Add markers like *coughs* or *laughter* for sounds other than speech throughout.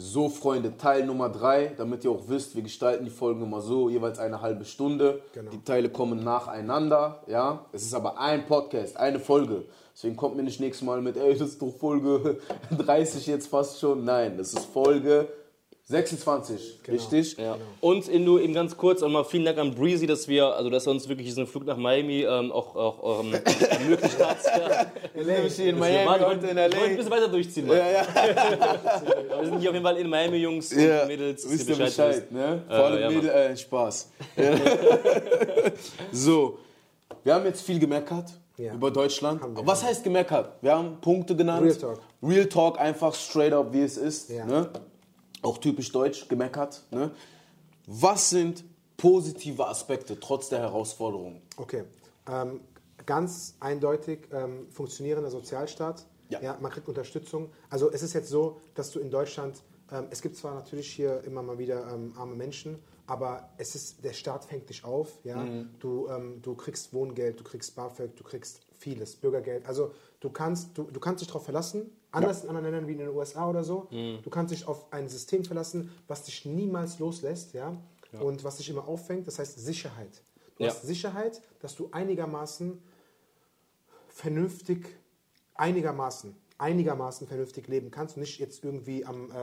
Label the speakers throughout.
Speaker 1: So, Freunde, Teil Nummer 3, damit ihr auch wisst, wir gestalten die Folgen immer so, jeweils eine halbe Stunde.
Speaker 2: Genau.
Speaker 1: Die Teile kommen nacheinander, ja. Es ist aber ein Podcast, eine Folge. Deswegen kommt mir nicht nächstes Mal mit, ey, das ist doch Folge *laughs* 30 jetzt fast schon. Nein, das ist Folge 26, richtig?
Speaker 3: Ja. Und in, nur eben ganz kurz einmal vielen Dank an Breezy, dass wir, also dass er uns wirklich diesen Flug nach Miami ähm, auch, auch ähm, *laughs* ermöglicht hat. Ja.
Speaker 1: Ich lebe hier in
Speaker 3: Wir
Speaker 1: Miami,
Speaker 3: waren-
Speaker 1: heute in
Speaker 3: wir wollten ein
Speaker 1: L.A.
Speaker 3: bisschen weiter durchziehen. Mann.
Speaker 1: Ja, ja, *laughs*
Speaker 3: wir sind hier auf jeden Fall in Miami, Jungs und
Speaker 1: ja.
Speaker 3: Mädels.
Speaker 1: Wisst
Speaker 3: ihr
Speaker 1: Bescheid,
Speaker 3: wisst.
Speaker 1: ne? Vor
Speaker 3: Äh,
Speaker 1: allem
Speaker 3: ja,
Speaker 1: Mädel, äh, Spaß. *laughs* so, wir haben jetzt viel gemeckert
Speaker 2: Ja.
Speaker 1: über Deutschland.
Speaker 2: Wir.
Speaker 1: Was heißt gemeckert? Wir haben Punkte genannt.
Speaker 2: Real Talk.
Speaker 1: Real Talk, einfach straight up, wie es ist.
Speaker 2: Ja.
Speaker 1: Ne? Auch typisch deutsch, gemeckert. Ne? Was sind positive Aspekte trotz der Herausforderungen?
Speaker 2: Okay. Ähm, ganz eindeutig ähm, funktionierender Sozialstaat.
Speaker 1: Ja.
Speaker 2: man kriegt Unterstützung. Also es ist jetzt so, dass du in Deutschland, ähm, es gibt zwar natürlich hier immer mal wieder ähm, arme Menschen, aber es ist, der Staat fängt dich auf. Ja?
Speaker 1: Mhm.
Speaker 2: Du, ähm, du kriegst Wohngeld, du kriegst BAföG, du kriegst vieles, Bürgergeld. Also du kannst, du, du kannst dich darauf verlassen, anders in anderen Ländern wie in den USA oder so.
Speaker 1: Mhm.
Speaker 2: Du kannst dich auf ein System verlassen, was dich niemals loslässt ja? und was dich immer auffängt. Das heißt Sicherheit. Du
Speaker 3: Ja.
Speaker 2: hast Sicherheit, dass du einigermaßen vernünftig, einigermaßen, einigermaßen vernünftig leben kannst und nicht jetzt irgendwie am, äh,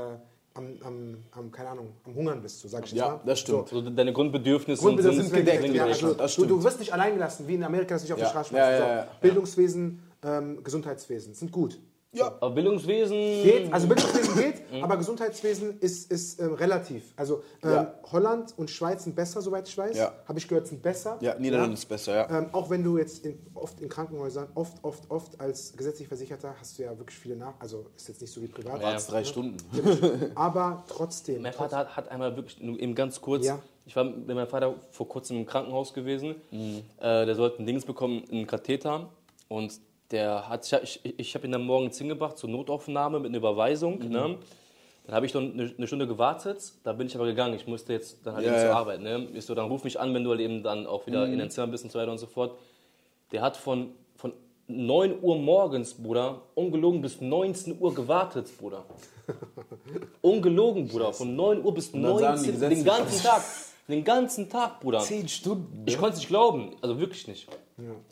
Speaker 2: am, am, am, keine Ahnung, am Hungern bist, so sag ich
Speaker 1: Ja,
Speaker 2: mal.
Speaker 1: das stimmt.
Speaker 2: So.
Speaker 3: Also deine Grundbedürfnisse,
Speaker 2: Grundbedürfnisse
Speaker 1: sind
Speaker 2: sind
Speaker 1: gedeckt, ja,
Speaker 2: Ja,
Speaker 1: also,
Speaker 2: du, du wirst nicht allein gelassen, wie in Amerika, dass dich auf
Speaker 1: Ja,
Speaker 2: die Straße
Speaker 1: ja, ja,
Speaker 2: So.
Speaker 1: ja, ja.
Speaker 2: Bildungswesen, ähm, Gesundheitswesen sind gut.
Speaker 3: Aber Bildungswesen.
Speaker 2: Geht, also Bildungswesen geht, aber Gesundheitswesen ist, ist ähm, relativ. Also ähm,
Speaker 1: Ja.
Speaker 2: Holland und Schweiz sind besser, soweit ich weiß.
Speaker 1: Ja.
Speaker 2: Habe ich gehört, sind besser.
Speaker 1: Ja, Niederlande ist besser, ja.
Speaker 2: Ähm, auch wenn du jetzt in, oft in Krankenhäusern, oft, oft, oft als gesetzlich Versicherter hast du ja wirklich viele nach, also ist jetzt nicht so wie privat.
Speaker 1: Wartest drei Stunden.
Speaker 2: Aber trotzdem.
Speaker 3: Mein Vater hat, hat einmal wirklich, eben ganz kurz,
Speaker 2: Ja.
Speaker 3: ich war mit meinem Vater vor kurzem im Krankenhaus gewesen. Äh, der sollte ein Dings bekommen, einen Katheter. Und der hat, ich, ich, habe ihn dann morgens hingebracht zur Notaufnahme mit einer Überweisung. Ne? Dann habe ich dann eine, eine Stunde gewartet, da bin ich aber gegangen. Ich musste jetzt dann halt
Speaker 1: Ja,
Speaker 3: eben
Speaker 1: ja.
Speaker 3: zur Arbeit. Ne? Ich so, dann ruf mich an, wenn du halt eben dann auch wieder in dein Zimmer bist und so weiter und so fort. Der hat von, von 9 Uhr morgens, Bruder, ungelogen bis 19 Uhr gewartet, Bruder. *laughs* Ungelogen, Bruder. Von 9 Uhr bis
Speaker 1: dann sagen die
Speaker 3: 19 Uhr. Den ganzen Tag. *laughs* Den ganzen Tag, Bruder.
Speaker 1: Zehn Stunden.
Speaker 3: Ich konnte es nicht glauben. Also wirklich nicht.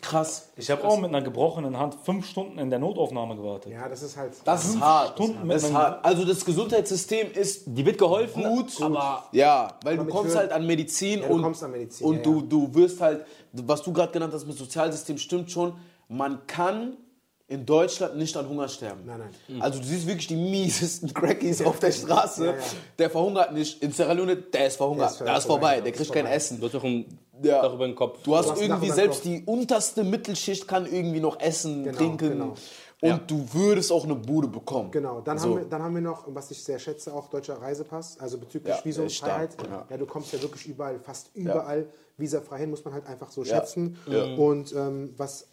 Speaker 1: Krass.
Speaker 4: Ich habe auch mit einer gebrochenen Hand fünf Stunden in der Notaufnahme gewartet.
Speaker 2: Ja, das ist halt.
Speaker 1: Das ist hart.
Speaker 4: Stunden
Speaker 1: Das ist hart. Also das Gesundheitssystem ist
Speaker 3: Die wird geholfen,
Speaker 1: gut,
Speaker 3: aber
Speaker 1: ja, weil du
Speaker 2: mit
Speaker 1: kommst halt an Medizin
Speaker 2: Ja, du
Speaker 1: und,
Speaker 2: kommst an Medizin,
Speaker 1: und
Speaker 2: ja,
Speaker 1: du,
Speaker 2: ja.
Speaker 1: du wirst halt, was du gerade genannt hast mit Sozialsystem, stimmt schon. Man kann in Deutschland nicht an Hunger sterben.
Speaker 2: Nein, nein.
Speaker 1: Also du siehst wirklich die miesesten *laughs* Crackies auf der Straße.
Speaker 2: Ja, ja.
Speaker 1: Der verhungert nicht. In Sierra Leone, der ist verhungert.
Speaker 2: Der ist
Speaker 1: da ist
Speaker 2: vorbei.
Speaker 1: vorbei. Der kriegt kein. Essen.
Speaker 3: du hast
Speaker 1: Ja.
Speaker 3: Dach über den Kopf.
Speaker 1: Du hast
Speaker 2: Du hast
Speaker 1: irgendwie selbst die unterste Mittelschicht kann irgendwie noch essen,
Speaker 2: Genau,
Speaker 1: trinken.
Speaker 2: genau.
Speaker 1: Und
Speaker 3: Ja.
Speaker 1: du würdest auch eine Bude bekommen.
Speaker 2: Genau, dann,
Speaker 1: So.
Speaker 2: haben wir, dann haben wir noch, was ich sehr schätze, auch deutscher Reisepass, also bezüglich
Speaker 1: ist
Speaker 2: Visumfreiheit. Ja.
Speaker 1: ja.
Speaker 2: du kommst ja wirklich überall, fast überall visafrei hin, muss man halt einfach so
Speaker 1: Ja.
Speaker 2: schätzen. Und ähm, was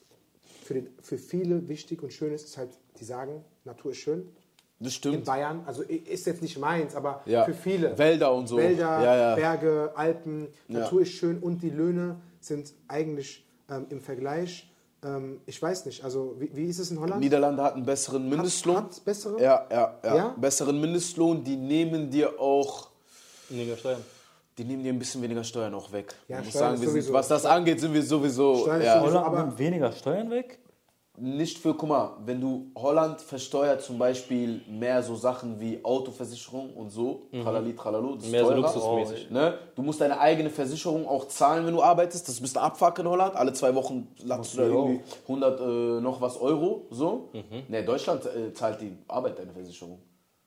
Speaker 2: für, den, für viele wichtig und schön ist, ist halt, die sagen, Natur ist schön.
Speaker 1: Das
Speaker 2: In
Speaker 1: stimmt.
Speaker 2: Bayern, also ist jetzt nicht meins, aber
Speaker 1: Ja.
Speaker 2: für viele.
Speaker 1: Wälder und so.
Speaker 2: Wälder,
Speaker 1: Ja, ja.
Speaker 2: Berge, Alpen,
Speaker 1: Ja.
Speaker 2: Natur ist schön und die Löhne sind eigentlich ähm, im Vergleich, ähm, ich weiß nicht, also wie, wie ist es in Holland?
Speaker 1: Niederlande hat einen besseren Mindestlohn.
Speaker 2: hat bessere?
Speaker 1: Ja, ja, ja,
Speaker 2: Ja?
Speaker 1: Besseren Mindestlohn. Die nehmen dir auch,
Speaker 3: Weniger Steuern.
Speaker 1: Die nehmen dir ein bisschen weniger Steuern auch weg.
Speaker 2: Ja,
Speaker 1: Man muss
Speaker 2: Steuern
Speaker 1: sagen,
Speaker 2: ist
Speaker 1: wir sind, was das angeht, sind wir sowieso.
Speaker 2: Steuern ist
Speaker 1: ja,
Speaker 2: sowieso-
Speaker 4: Holland
Speaker 2: aber-
Speaker 4: nimmt weniger Steuern weg?
Speaker 1: nicht für, guck mal, wenn du Holland versteuert zum Beispiel mehr so Sachen wie Autoversicherung und so, tralali, tralalo, das ist
Speaker 3: Mhm. Mehr so
Speaker 1: teurer.
Speaker 3: luxusmäßig.
Speaker 1: Ne? Du musst deine eigene Versicherung auch zahlen, wenn du arbeitest. Das ist ein Abfuck in Holland. Alle zwei Wochen latzt du da irgendwie 100 äh, noch was Euro. So.
Speaker 3: Mhm.
Speaker 1: Ne, Deutschland äh, zahlt die Arbeit deine Versicherung.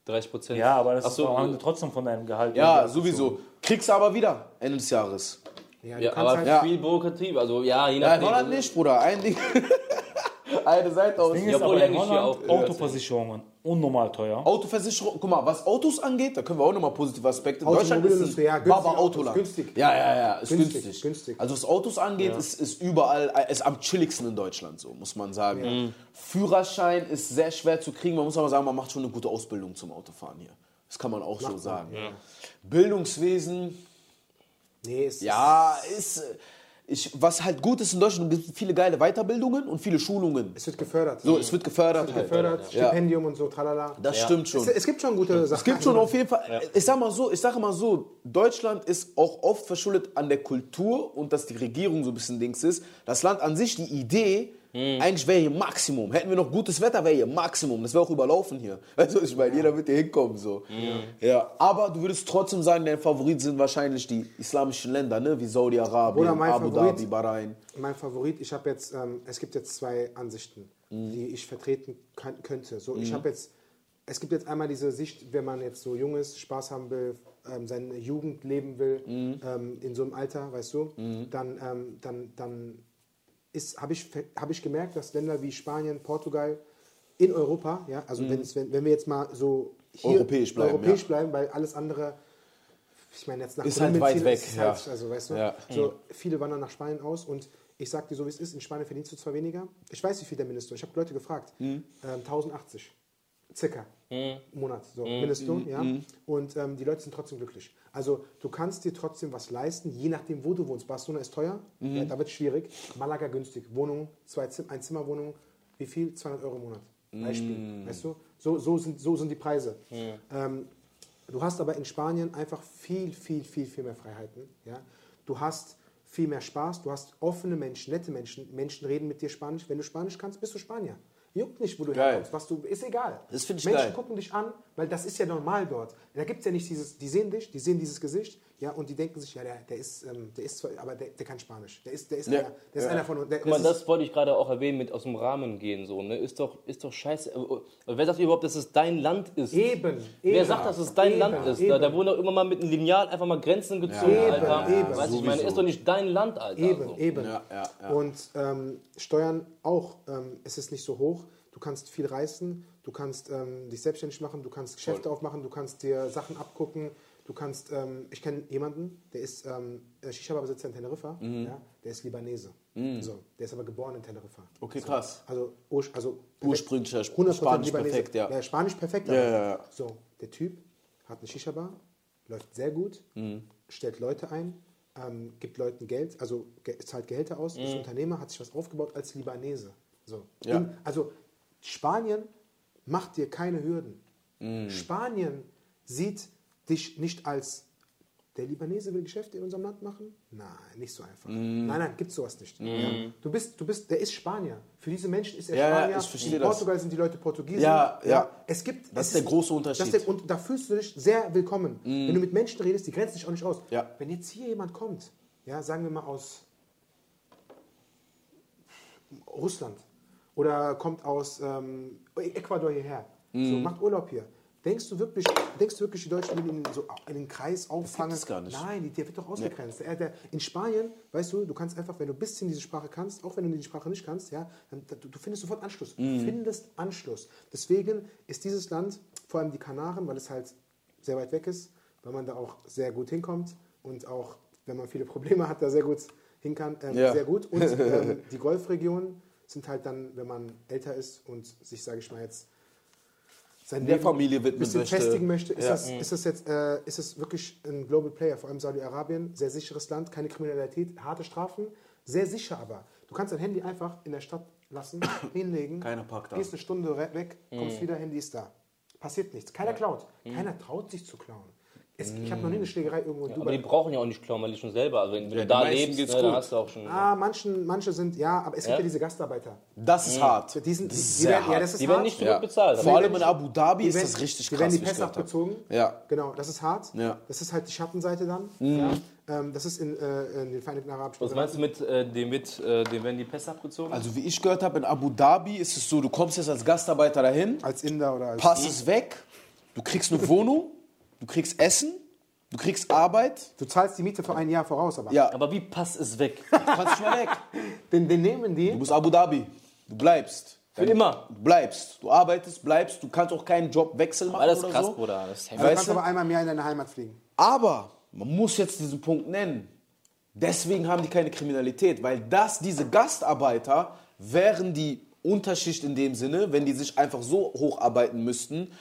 Speaker 3: 30 Prozent.
Speaker 4: Ja, aber das
Speaker 3: so,
Speaker 4: ist trotzdem von deinem Gehalt.
Speaker 1: Ja, sowieso. Kriegst du aber wieder Ende des Jahres.
Speaker 2: Ja, du
Speaker 3: Ja,
Speaker 2: kannst
Speaker 3: aber
Speaker 2: halt,
Speaker 1: Ja.
Speaker 3: viel Bürokratie. Also ja, je
Speaker 1: Ja, in
Speaker 3: nachdem.
Speaker 1: Holland nicht, Bruder. Ein Ding. *laughs* Eine Seite aus.
Speaker 4: Ding
Speaker 3: Ja,
Speaker 4: ist
Speaker 3: obwohl
Speaker 4: aber in Holland Autoversicherungen unnormal teuer.
Speaker 1: Autoversicherung, guck mal, was Autos angeht, da können wir auch nochmal positive Aspekte.
Speaker 2: Automobilindustrie, ja, günstige
Speaker 1: Baba
Speaker 2: Autos,
Speaker 1: Autoland.
Speaker 2: günstig.
Speaker 1: Ja, ja, ja, ist günstig.
Speaker 2: Günstig, günstig.
Speaker 1: Also was Autos angeht, ist, ist überall, ist am chilligsten in Deutschland, so muss man sagen. Führerschein ist sehr schwer zu kriegen, man muss aber sagen, man macht schon eine gute Ausbildung zum Autofahren hier. Das kann man auch so sagen. Bildungswesen,
Speaker 2: nee, es
Speaker 1: ja, ist, äh, ich, was halt gut ist in Deutschland, es gibt viele geile Weiterbildungen und viele Schulungen.
Speaker 2: Es wird gefördert.
Speaker 1: So, es wird gefördert. halt.
Speaker 2: gefördert,
Speaker 1: Ja.
Speaker 2: Stipendium und so, tralala.
Speaker 1: Das stimmt schon.
Speaker 2: Es, es gibt schon gute Sachen.
Speaker 1: Es gibt schon auf jeden Fall, ich sag mal so, ich sage mal so, Deutschland ist auch oft verschuldet an der Kultur und dass die Regierung so ein bisschen Dings ist. Das Land an sich, die Idee, eigentlich wäre hier Maximum. Hätten wir noch gutes Wetter, wäre hier Maximum. Das wäre auch überlaufen hier. *laughs* Weißt du, was ich meine, jeder wird hier hinkommen so. Ja. Aber du würdest trotzdem sagen, dein Favorit sind wahrscheinlich die islamischen Länder, ne? wie Saudi-Arabien, Abu
Speaker 2: Favorit-
Speaker 1: Dhabi, Bahrain.
Speaker 2: Mein Favorit, ich habe jetzt, ähm, es gibt jetzt zwei Ansichten,
Speaker 1: Mhm.
Speaker 2: die ich vertreten kann, könnte. So, ich habe jetzt, es gibt jetzt einmal diese Sicht, wenn man jetzt so jung ist, Spaß haben will, ähm, seine Jugend leben will,
Speaker 1: Mhm.
Speaker 2: ähm, in so einem Alter, weißt du, dann, ähm, dann, dann habe ich, hab ich gemerkt, dass Länder wie Spanien, Portugal in Europa, ja, also wenn, es, wenn, wenn wir jetzt mal so hier
Speaker 1: Mhm. Europäisch bleiben,
Speaker 2: europäisch
Speaker 1: ja.
Speaker 2: bleiben, weil alles andere, ich meine jetzt nach
Speaker 1: Ist halt
Speaker 2: Kolumbien
Speaker 1: weit
Speaker 2: ziehen,
Speaker 1: weg,
Speaker 2: ist
Speaker 1: ja.
Speaker 2: halt, also weißt du,
Speaker 1: Ja.
Speaker 2: so, viele wandern nach Spanien aus und ich sag dir so, wie es ist, in Spanien verdienst du zwar weniger, ich weiß, wie viel der Mindestlohn, ich habe Leute gefragt,
Speaker 1: Mhm.
Speaker 2: ähm, 1080 circa im Monat, so
Speaker 1: Mhm.
Speaker 2: Mindestlohn, ja, und ähm, die Leute sind trotzdem glücklich. Also du kannst dir trotzdem was leisten, je nachdem, wo du wohnst. Barcelona ist teuer,
Speaker 1: Mhm.
Speaker 2: ja, da wird es schwierig. Malaga günstig, Wohnung, zwei Zim ein Zimmerwohnung, wie viel? 200 Euro im Monat. Beispiel,
Speaker 1: Mhm.
Speaker 2: weißt du? So, so, sind, so sind die Preise. Ähm, Du hast aber in Spanien einfach viel, viel, viel, viel mehr Freiheiten. Ja? Du hast viel mehr Spaß, du hast offene Menschen, nette Menschen. Menschen reden mit dir Spanisch. Wenn du Spanisch kannst, bist du Spanier. Juckt nicht, wo du
Speaker 1: Geil.
Speaker 2: herkommst, was du, ist egal.
Speaker 1: Das find ich
Speaker 2: Menschen
Speaker 1: geil.
Speaker 2: gucken dich an, weil das ist ja normal dort. Da gibt es ja nicht dieses, die sehen dich, die sehen dieses Gesicht, ja, und die denken sich, ja, der, der ist, ähm, der ist zwar, aber der, der kann Spanisch. Der ist, der ist,
Speaker 1: Ja.
Speaker 2: einer, der ist
Speaker 1: Ja.
Speaker 2: einer von uns.
Speaker 3: Guck mal, das wollte ich gerade auch erwähnen mit aus dem Rahmen gehen. So, ne? Ist doch, ist doch scheiße. Äh, Wer sagt überhaupt, dass es dein Land ist?
Speaker 2: Eben,
Speaker 3: Wer
Speaker 2: eben.
Speaker 3: sagt, dass es dein
Speaker 2: Eben,
Speaker 3: Land ist?
Speaker 2: eben.
Speaker 3: Da, da wurden doch immer mal mit einem Lineal einfach mal Grenzen gezogen,
Speaker 2: Ja,
Speaker 3: Alter.
Speaker 2: ja, eben.
Speaker 3: Weißt du, ich meine, ist doch nicht dein Land, Alter.
Speaker 2: Eben,
Speaker 3: so.
Speaker 2: eben.
Speaker 1: Ja, ja, ja.
Speaker 2: Und ähm, Steuern auch, ähm, es ist nicht so hoch. Du kannst viel reisen, du kannst ähm, dich selbstständig machen, du kannst Geschäfte aufmachen, du kannst dir Sachen abgucken. Du kannst, ähm, ich kenne jemanden, der ist ähm, Shisha-Besitzer in Teneriffa,
Speaker 1: Mhm.
Speaker 2: ja, der ist Libanese. So, der ist aber geboren in Teneriffa.
Speaker 1: Okay, krass.
Speaker 2: Also, also
Speaker 1: Ursprünglicher
Speaker 2: 100%
Speaker 1: Spanisch
Speaker 2: Libanese.
Speaker 1: perfekt, ja.
Speaker 2: ja. Spanisch perfekt.
Speaker 1: Ja, ja.
Speaker 2: So, der Typ hat eine Shisha-Bar, läuft sehr gut,
Speaker 1: Mhm.
Speaker 2: stellt Leute ein, ähm, gibt Leuten Geld, also ge zahlt Gehälter aus, ist Unternehmer, hat sich was aufgebaut als Libanese. So.
Speaker 1: Mhm. Ja.
Speaker 2: In, also Spanien macht dir keine Hürden.
Speaker 1: Mhm.
Speaker 2: Spanien sieht dich nicht als der Libanese will Geschäfte in unserem Land machen? Nein, nicht so einfach.
Speaker 1: Mhm.
Speaker 2: Nein, nein, gibt sowas nicht. Ja. Du bist, du bist, der ist Spanier. Für diese Menschen ist er
Speaker 1: Ja,
Speaker 2: Spanier.
Speaker 1: ich verstehe
Speaker 2: in
Speaker 1: das.
Speaker 2: Portugal sind die Leute Portugiesen.
Speaker 1: Ja, ja.
Speaker 2: Es gibt,
Speaker 1: Das
Speaker 2: es
Speaker 1: ist der große Unterschied.
Speaker 2: das der, und da fühlst du dich sehr willkommen. Wenn du mit Menschen redest, die grenzen dich auch nicht aus.
Speaker 1: Ja.
Speaker 2: Wenn jetzt hier jemand kommt, ja, sagen wir mal aus Russland oder kommt aus ähm, Ecuador hierher, so,
Speaker 1: Mhm.
Speaker 2: macht Urlaub hier. Denkst du wirklich, denkst du wirklich, die Deutschen will ihn so in den Kreis auffangen?
Speaker 1: es gar nicht.
Speaker 2: Nein, der wird doch ausgegrenzt. Der, der, in Spanien, weißt du, du kannst einfach, wenn du ein bisschen diese Sprache kannst, auch wenn du die Sprache nicht kannst, ja, dann, du, du findest sofort Anschluss.
Speaker 1: Mhm.
Speaker 2: Du findest Anschluss. Deswegen ist dieses Land, vor allem die Kanaren, weil es halt sehr weit weg ist, weil man da auch sehr gut hinkommt und auch, wenn man viele Probleme hat, da sehr gut hin kann, ähm,
Speaker 1: Ja.
Speaker 2: sehr gut. Und *laughs* ähm, die Golfregionen sind halt dann, wenn man älter ist und sich, sage ich mal jetzt, sein
Speaker 1: Der
Speaker 2: Leben
Speaker 1: Familie
Speaker 2: ein
Speaker 1: widmen
Speaker 2: bisschen
Speaker 1: möchte.
Speaker 2: festigen möchte, ist,
Speaker 1: Ja.
Speaker 2: das, ist das jetzt äh, ist es wirklich ein Global Player, vor allem Saudi-Arabien, sehr sicheres Land, keine Kriminalität, harte Strafen, sehr sicher aber. Du kannst dein Handy einfach in der Stadt lassen, *coughs* hinlegen,
Speaker 1: Keiner packt
Speaker 2: gehst eine Stunde weg, kommst wieder, Handy ist da. Passiert nichts. Keiner klaut. Keiner traut sich zu klauen. Es, ich habe noch nie eine Schlägerei irgendwo in
Speaker 3: Aber
Speaker 2: Dubai.
Speaker 3: die brauchen ja auch nicht klauen, weil die schon selber. Also wenn, wenn
Speaker 1: Ja,
Speaker 3: du da
Speaker 1: die
Speaker 3: lebst, ne, dann hast du auch schon.
Speaker 2: Ah, manchen, manche sind, ja, aber es gibt
Speaker 3: Ja?
Speaker 2: ja diese Gastarbeiter.
Speaker 1: Das ist hart.
Speaker 2: Die, sind,
Speaker 1: das ist
Speaker 2: die
Speaker 1: sehr
Speaker 2: werden,
Speaker 1: hart.
Speaker 2: ja, das ist
Speaker 3: die
Speaker 2: hart.
Speaker 3: werden nicht so
Speaker 1: Ja.
Speaker 3: gut bezahlt.
Speaker 1: Vor
Speaker 3: aber-
Speaker 1: allem in Abu Dhabi
Speaker 2: Die
Speaker 1: ist
Speaker 2: werden-
Speaker 1: das richtig
Speaker 2: Die
Speaker 1: krass.
Speaker 2: werden die
Speaker 1: wie ich
Speaker 2: Pässe abgezogen.
Speaker 1: Ja.
Speaker 2: Genau, das ist hart.
Speaker 1: Ja.
Speaker 2: Das ist halt die Schattenseite dann. Ja. Ähm, das ist in, äh, in den Vereinigten Arabischen
Speaker 3: Was meinst du mit äh, dem, mit, äh, dem werden die Pässe abgezogen?
Speaker 1: Also wie ich gehört habe, in Abu Dhabi ist es so, du kommst jetzt als Gastarbeiter dahin,
Speaker 2: Als Inder oder als.
Speaker 1: Pass ist weg, du kriegst eine Wohnung, du kriegst Essen, du kriegst Arbeit.
Speaker 2: Du zahlst die Miete für ein Jahr voraus, aber.
Speaker 1: Ja,
Speaker 3: aber wie Pass ist weg? *laughs*
Speaker 1: du kannst nicht mehr weg.
Speaker 2: Den, den nehmen
Speaker 1: Du
Speaker 2: die.
Speaker 1: musst Abu Dhabi. Du bleibst.
Speaker 3: Für immer.
Speaker 1: Du bleibst. Du arbeitest, bleibst. Du kannst auch keinen Jobwechsel machen
Speaker 3: Alles
Speaker 1: oder
Speaker 3: krass,
Speaker 1: so.
Speaker 3: Bruder. Das ist heftig.
Speaker 2: Du kannst
Speaker 1: du?
Speaker 2: aber einmal im Jahr in deine Heimat fliegen.
Speaker 1: Aber man muss jetzt diesen Punkt nennen. Deswegen haben die keine Kriminalität, weil das, diese Gastarbeiter, wären die Unterschicht in dem Sinne, wenn die sich einfach so hocharbeiten müssten,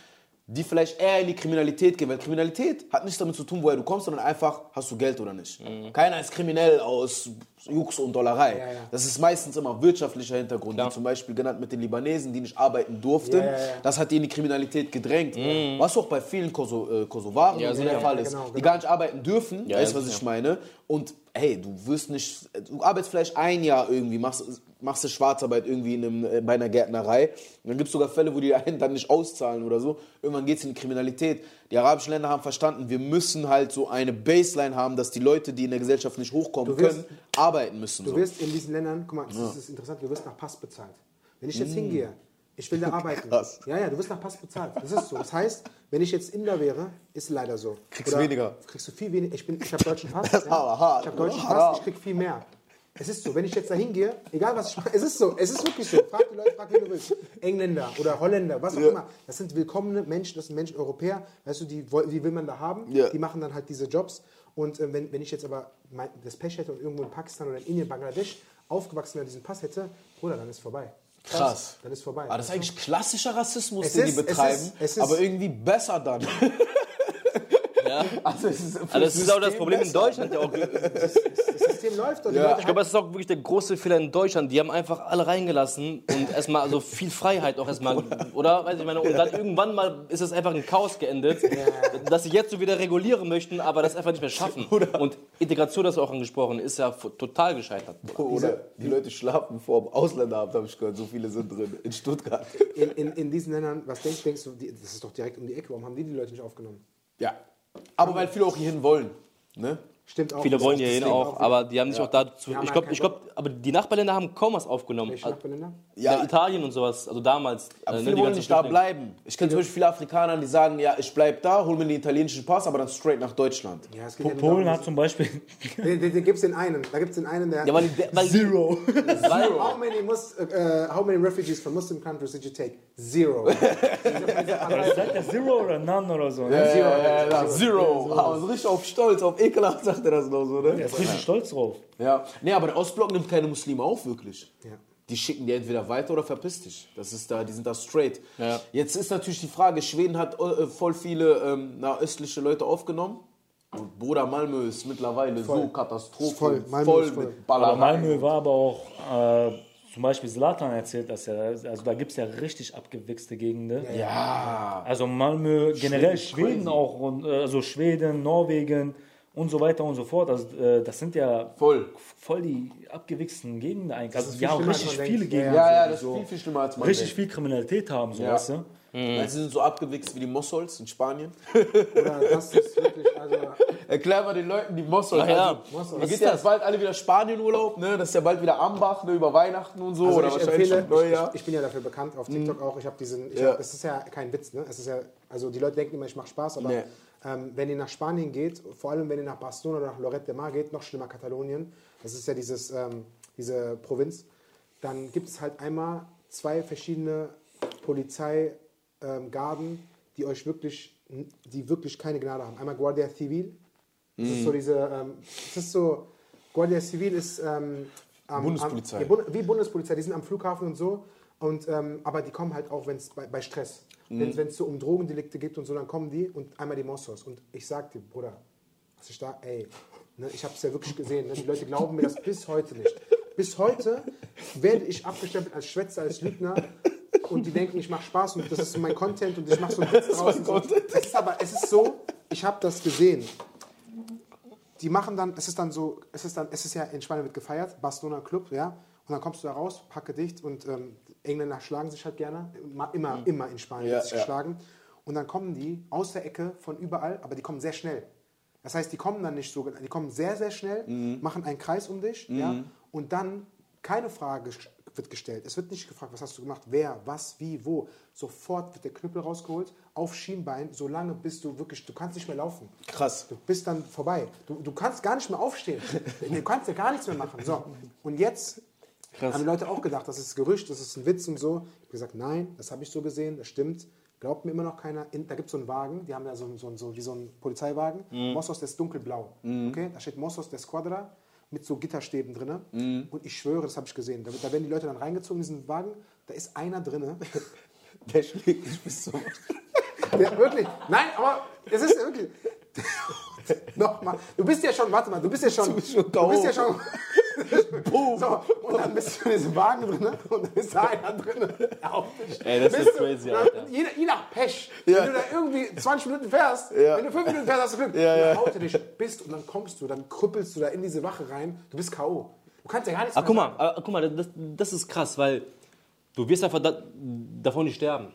Speaker 1: die vielleicht eher in die Kriminalität gehen. Weil Kriminalität hat nichts damit zu tun, woher du kommst, sondern einfach, hast du Geld oder nicht. Keiner ist kriminell aus Jux und Dollerei.
Speaker 2: Ja, ja.
Speaker 1: Das ist meistens immer wirtschaftlicher Hintergrund, wie zum Beispiel genannt mit den Libanesen, die nicht arbeiten durften.
Speaker 2: Ja.
Speaker 1: Das hat die in die Kriminalität gedrängt. Was auch bei vielen Koso äh, Kosovaren der Fall ist,
Speaker 2: genau,
Speaker 1: die
Speaker 2: genau.
Speaker 1: gar nicht arbeiten dürfen,
Speaker 3: Ja,
Speaker 1: weißt du, was ich meine? Und hey, du wirst nicht, du arbeitest vielleicht ein Jahr irgendwie, machst, machst du Schwarzarbeit irgendwie in einem, äh, bei einer Gärtnerei. Und dann gibt es sogar Fälle, wo die *laughs* einen dann nicht auszahlen oder so. Irgendwann geht es in die Kriminalität. Die arabischen Länder haben verstanden, wir müssen halt so eine Baseline haben, dass die Leute, die in der Gesellschaft nicht hochkommen
Speaker 2: Du wirst-
Speaker 1: können, arbeiten müssen.
Speaker 2: Du
Speaker 1: So.
Speaker 2: wirst in diesen Ländern, guck mal, das ist interessant, du wirst nach Pass bezahlt. Wenn ich jetzt hingehe, ich will da *laughs* arbeiten.
Speaker 1: Mm. Krass.
Speaker 2: Ja, ja, du wirst nach Pass bezahlt. Das ist so. Das heißt, wenn ich jetzt Inder wäre, ist leider so.
Speaker 1: Kriegst weniger.
Speaker 2: Kriegst du viel weniger. Ich, bin- ich habe deutschen Pass. *laughs*
Speaker 1: Hart,
Speaker 2: Ich habe deutschen? Pass, ich krieg viel mehr. Es ist so, wenn ich jetzt da hingehe, egal was ich mache, es ist so, es ist wirklich so. Frag die Leute, frag wen du willst. Engländer oder Holländer, was auch immer. Das sind willkommene Menschen, das sind Menschen, Europäer, weißt du, die, die will man da haben.
Speaker 1: Ja.
Speaker 2: Die machen dann halt diese Jobs. Und äh, wenn, wenn ich jetzt aber mein, das Pech hätte und irgendwo in Pakistan oder in Indien, Bangladesch aufgewachsen wäre, diesen Pass hätte, Bruder, dann ist vorbei.
Speaker 1: Krass.
Speaker 2: Dann ist vorbei.
Speaker 1: Aber das ist eigentlich klassischer Rassismus,
Speaker 2: Es
Speaker 1: den
Speaker 2: ist-
Speaker 1: die
Speaker 2: es
Speaker 1: betreiben,
Speaker 2: ist- es ist-
Speaker 1: aber irgendwie besser dann. *laughs*
Speaker 3: Ja. *laughs*
Speaker 1: Also, es ist,
Speaker 3: Also das ist auch das Problem in Deutschland. Ja auch.
Speaker 2: das System läuft und die
Speaker 1: Ja.
Speaker 3: Ich glaube, das ist auch wirklich der große Fehler in Deutschland. Die haben einfach alle reingelassen und erstmal also viel Freiheit auch erstmal, oder? Weiß ich meine, und dann irgendwann mal ist es einfach in Chaos geendet, dass sie jetzt so wieder regulieren möchten, aber das einfach nicht mehr schaffen. Und Integration, das du auch angesprochen, ist ja total gescheitert.
Speaker 1: Oder die Leute schlafen vor dem Ausländeramt, habe ich gehört. So viele sind drin. In Stuttgart.
Speaker 2: in, in, in diesen Ländern, was denkst, denkst du, die, das ist doch direkt um die Ecke, warum haben die die Leute nicht aufgenommen?
Speaker 1: Ja. Aber weil viele auch hierhin wollen. Ne?
Speaker 2: Stimmt auch.
Speaker 3: Viele wollen
Speaker 2: das
Speaker 3: hin auch, aber die haben sich auch dazu.
Speaker 2: Die haben
Speaker 3: Ich
Speaker 2: halt
Speaker 3: glaube, ich glaub, aber die Nachbarländer haben kaum was aufgenommen.
Speaker 2: Welche
Speaker 3: Also,
Speaker 2: Nachbarländer?
Speaker 3: ja, Italien und sowas, also damals.
Speaker 1: Aber
Speaker 3: äh, ne,
Speaker 1: viele
Speaker 3: die
Speaker 1: wollen
Speaker 3: ganzen
Speaker 1: nicht da bleiben. Ich kenne zum Beispiel viele Afrikaner, die sagen, ja, ich bleib da, hol mir den italienischen Pass, aber dann straight nach Deutschland.
Speaker 2: Ja, es ja nur
Speaker 4: Polen hat zum Beispiel
Speaker 2: Den, den, den gibt es den einen. Da gibt es den einen, der.
Speaker 3: Ja, weil die, *laughs* weil
Speaker 4: Zero.
Speaker 3: weil,
Speaker 2: how, many Mus uh, how many refugees from Muslim countries did you take? Zero. *laughs*
Speaker 4: Sagt er Zero oder None oder so? Ne?
Speaker 1: Zero. Ja, ja, Zero. Aber so richtig auf Stolz, auf ekelhaft sagt er das noch so, ne?
Speaker 4: Er ist richtig stolz drauf.
Speaker 1: Ja. Nee, aber der Ostblock nimmt keine Muslime auf, wirklich.
Speaker 2: Ja.
Speaker 1: Die schicken die entweder weiter oder verpiss dich. Das ist da, die sind da straight.
Speaker 3: Ja.
Speaker 1: Jetzt ist natürlich die Frage, Schweden hat äh, voll viele ähm, na, östliche Leute aufgenommen. Und Bruder Malmö ist mittlerweile so Katastrophe.
Speaker 2: Voll. Malmö voll.
Speaker 1: mit
Speaker 4: Aber
Speaker 1: Ballerei.
Speaker 4: Malmö war aber auch, äh, zum Beispiel Zlatan erzählt das ja, also da gibt es ja richtig abgewichste Gegenden.
Speaker 1: Ja.
Speaker 4: Also Malmö, generell
Speaker 1: Schweden
Speaker 4: Schweden auch, und, äh, also Schweden, Norwegen und so weiter und so fort. Also, äh, das sind ja
Speaker 1: Voll.
Speaker 4: voll die abgewichsten Gegenden eigentlich. Also haben
Speaker 2: schlimmer,
Speaker 4: richtig viele
Speaker 2: denkt.
Speaker 4: Gegenden,
Speaker 1: Ja, ja, das ist
Speaker 4: so
Speaker 1: viel, viel schlimmer als man
Speaker 4: richtig
Speaker 1: denkt.
Speaker 4: viel Kriminalität haben, so
Speaker 1: Ja.
Speaker 4: weißt du?
Speaker 1: Weil sie sind so abgewichst wie die Mossols in Spanien.
Speaker 2: Oder das ist wirklich, also. *laughs*
Speaker 1: Erklär mal den Leuten die Mossols.
Speaker 3: Ach ja,
Speaker 1: also,
Speaker 3: Was
Speaker 1: geht
Speaker 3: ist
Speaker 1: ja
Speaker 3: das?
Speaker 1: bald alle wieder Spanienurlaub, ne? Das ist ja bald wieder Ambach, ne? Über Weihnachten und so.
Speaker 2: Also
Speaker 1: oder
Speaker 2: ich empfehle,
Speaker 1: Neujahr.
Speaker 2: ich, ich bin ja dafür bekannt, auf TikTok auch. Ich habe diesen, ich
Speaker 1: Ja.
Speaker 2: hab, es ist ja kein Witz, ne? Es ist ja, also die Leute denken immer, ich mache Spaß, aber
Speaker 1: Nee.
Speaker 2: Ähm, wenn ihr nach Spanien geht, vor allem wenn ihr nach Barcelona oder nach Lorette de Mar geht, noch schlimmer Katalonien, das ist ja dieses, ähm, diese Provinz, dann gibt es halt einmal zwei verschiedene Polizeigarden, ähm, die euch wirklich, die wirklich keine Gnade haben. Einmal Guardia Civil, das ist so diese, ähm, das ist so, Guardia Civil ist ähm, am-
Speaker 1: Bundespolizei.
Speaker 2: Am, ja, wie Bundespolizei, die sind am Flughafen und so. Und, ähm, aber die kommen halt auch, wenn es bei, bei Stress, wenn es so um Drogendelikte geht und so, dann kommen die und einmal die Mossos. Und ich sag dir, Bruder, was ich da, ey, ne, ich habe es ja wirklich gesehen. Ne, die Leute glauben mir das bis heute nicht. Bis heute werde ich abgestempelt als Schwätzer, als Lügner. Und die denken, ich mache Spaß und das ist mein Content und ich mache so einen Witz draus. Es ist aber, es ist so, ich habe das gesehen die machen dann, es ist dann so, es ist dann, es ist ja in Spanien wird gefeiert, Barcelona Club, ja, und dann kommst du da raus, packe dicht und ähm, Engländer schlagen sich halt gerne, immer, immer in Spanien
Speaker 1: Ja,
Speaker 2: sich
Speaker 1: ja.
Speaker 2: geschlagen und dann kommen die aus der Ecke von überall, aber die kommen sehr schnell. Das heißt, die kommen dann nicht so, die kommen sehr, sehr schnell, machen einen Kreis um dich, ja, und dann keine Frage wird gestellt. Es wird nicht gefragt, was hast du gemacht, wer, was, wie, wo. Sofort wird der Knüppel rausgeholt, auf Schienbein, solange bis du wirklich, du kannst nicht mehr laufen.
Speaker 1: Krass.
Speaker 2: Du bist dann vorbei. Du, du kannst gar nicht mehr aufstehen. *laughs* Du kannst ja gar nichts mehr machen. So. Und jetzt haben die Leute auch gedacht, das ist Gerücht, das ist ein Witz und so. Ich habe gesagt, nein, das habe ich so gesehen, das stimmt. Glaubt mir immer noch keiner. In, da gibt es so einen Wagen, die haben ja so, so, so wie so einen Polizeiwagen. Mossos, der ist dunkelblau. Okay? Da steht Mossos der Squadra mit so Gitterstäben drin. Und ich schwöre, das habe ich gesehen. Da, da werden die Leute dann reingezogen in diesen Wagen. Da ist einer drin. *laughs*
Speaker 1: Der schlägt dich bis zum.
Speaker 2: Der, *laughs* wirklich. Nein, aber es ist wirklich. *laughs* Nochmal. Du bist ja schon, warte mal, du bist ja schon. Du
Speaker 1: bist schon
Speaker 2: du bist ja
Speaker 1: K.O.
Speaker 2: schon. so, und dann bist du in diesem Wagen drin und dann ist da einer drin. Auf dich.
Speaker 3: Ey, das ist
Speaker 2: Bist du-
Speaker 3: crazy, Alter.
Speaker 2: Je, je nach Pech.
Speaker 1: Ja.
Speaker 2: Wenn du da irgendwie 20 Minuten fährst,
Speaker 1: Ja.
Speaker 2: wenn du 5 Minuten fährst, hast du Glück.
Speaker 1: Ja, ja.
Speaker 2: Dann haut dich, bist und dann kommst du, dann krüppelst du da in diese Wache rein. Du bist K.O. Du kannst ja gar nichts
Speaker 3: Ah, guck mal, ah, guck mal, das, das ist krass, weil du wirst einfach da, davon nicht sterben.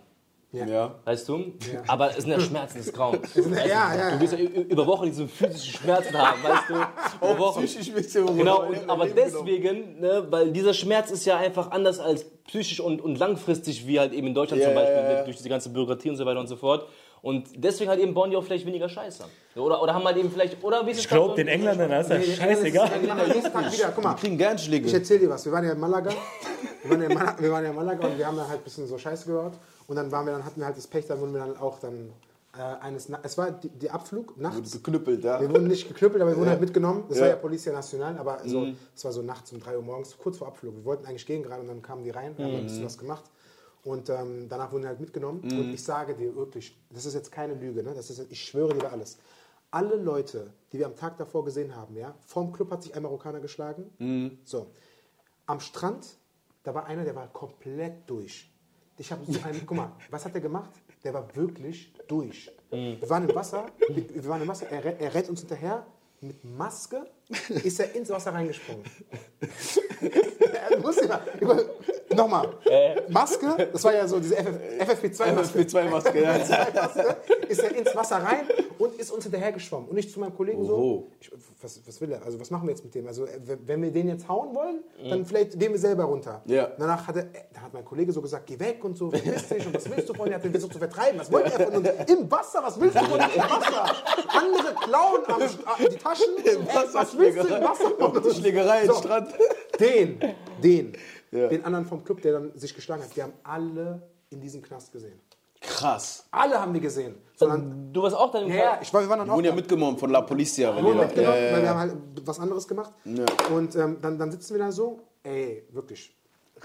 Speaker 1: Ja.
Speaker 3: Weißt du? Aber es sind ja Schmerzen des Grauens.
Speaker 2: sagen. Ja, ja,
Speaker 3: Du wirst ja über Wochen diese physischen Schmerzen haben, weißt du? *laughs* Über Wochen.
Speaker 1: Psychisch bist du
Speaker 3: Genau, und, aber deswegen, ne, weil dieser Schmerz ist ja einfach anders als psychisch und, und langfristig, wie halt eben in Deutschland
Speaker 1: Ja,
Speaker 3: zum Beispiel,
Speaker 1: ja, ja.
Speaker 3: ne, durch diese ganze Bürokratie und so weiter und so fort. Und deswegen halt eben bauen die auch vielleicht weniger Scheiße. Oder, oder haben halt eben vielleicht, oder wie
Speaker 4: Ich glaube, den Engländern das ist ja
Speaker 2: Nee,
Speaker 4: scheißegal.
Speaker 2: Wieder. Guck mal,
Speaker 1: Die kriegen gern
Speaker 2: Ich
Speaker 1: Schläge.
Speaker 2: erzähl dir was. Wir waren ja in Malaga. Wir waren ja in Malaga, wir waren ja in Malaga und wir haben da halt ein bisschen so Scheiße gehört. Und dann waren wir dann, hatten wir halt das Pech, dann wurden wir dann auch dann äh, eines Na- Es war die, der Abflug nachts.
Speaker 1: Geknüppelt, ja.
Speaker 2: Wir wurden nicht geknüppelt, aber wir wurden halt mitgenommen. Das war
Speaker 1: Ja. Mhm.
Speaker 2: ja Policia Nacional, aber so, es war so nachts um 3 Uhr morgens, kurz vor Abflug. Wir wollten eigentlich gehen gerade und dann kamen die rein, wir haben ein
Speaker 1: Mhm.
Speaker 2: bisschen was gemacht. Und ähm, danach wurden wir halt mitgenommen. Und ich sage dir wirklich, das ist jetzt keine Lüge, ne? das ist, ich schwöre dir alles. Alle Leute, die wir am Tag davor gesehen haben, ja, vorm Club hat sich ein Marokkaner geschlagen.
Speaker 1: Mhm.
Speaker 2: So. Am Strand, da war einer, der war komplett durch. Ich habe so *laughs* einen, guck mal, was hat er gemacht? Der war wirklich durch.
Speaker 1: Mhm.
Speaker 2: Wir waren im Wasser, wir, wir waren im Wasser, er, rennt- er rennt uns hinterher, mit Maske ist er ins Wasser reingesprungen. *laughs* er muss immer, über, nochmal, Maske, das war ja so diese FF, FFP2-Maske.
Speaker 1: FFP2-Maske, ja. *laughs*
Speaker 2: Ist er ins Wasser rein ist uns hinterher geschwommen. Und ich zu meinem Kollegen so, ich, was, was will er? Also was machen wir jetzt mit dem? Also äh, wenn- wir den jetzt hauen wollen, dann vielleicht gehen wir selber runter.
Speaker 1: Ja.
Speaker 2: Danach hat, er, äh, dann hat mein Kollege so gesagt, geh weg und so, verpiss dich und was willst du von? Er hat den versucht zu vertreiben. Was wollte er von uns? Im Wasser, was willst du von uns im Wasser? Andere klauen am, St- die Taschen. *laughs* Ey, was willst du im Wasser von uns?
Speaker 1: Schlägerei im
Speaker 2: So.
Speaker 1: Strand.
Speaker 2: Den, den,
Speaker 1: Ja.
Speaker 2: den anderen vom Club, der dann sich geschlagen hat, die haben alle in diesem Knast gesehen.
Speaker 1: Krass.
Speaker 2: Alle haben die gesehen. Sondern,
Speaker 3: Du warst auch dann im
Speaker 2: ja, ja, ich war, wir waren dann
Speaker 1: Die
Speaker 2: auch
Speaker 1: wurden ja
Speaker 2: da.
Speaker 1: mitgenommen von La Policia. weil
Speaker 2: Wir wurden
Speaker 1: die-
Speaker 2: mitgenommen,
Speaker 1: ja, ja,
Speaker 2: weil wir
Speaker 1: ja.
Speaker 2: haben halt was anderes gemacht. Und ähm, dann, dann sitzen wir da so, ey, wirklich,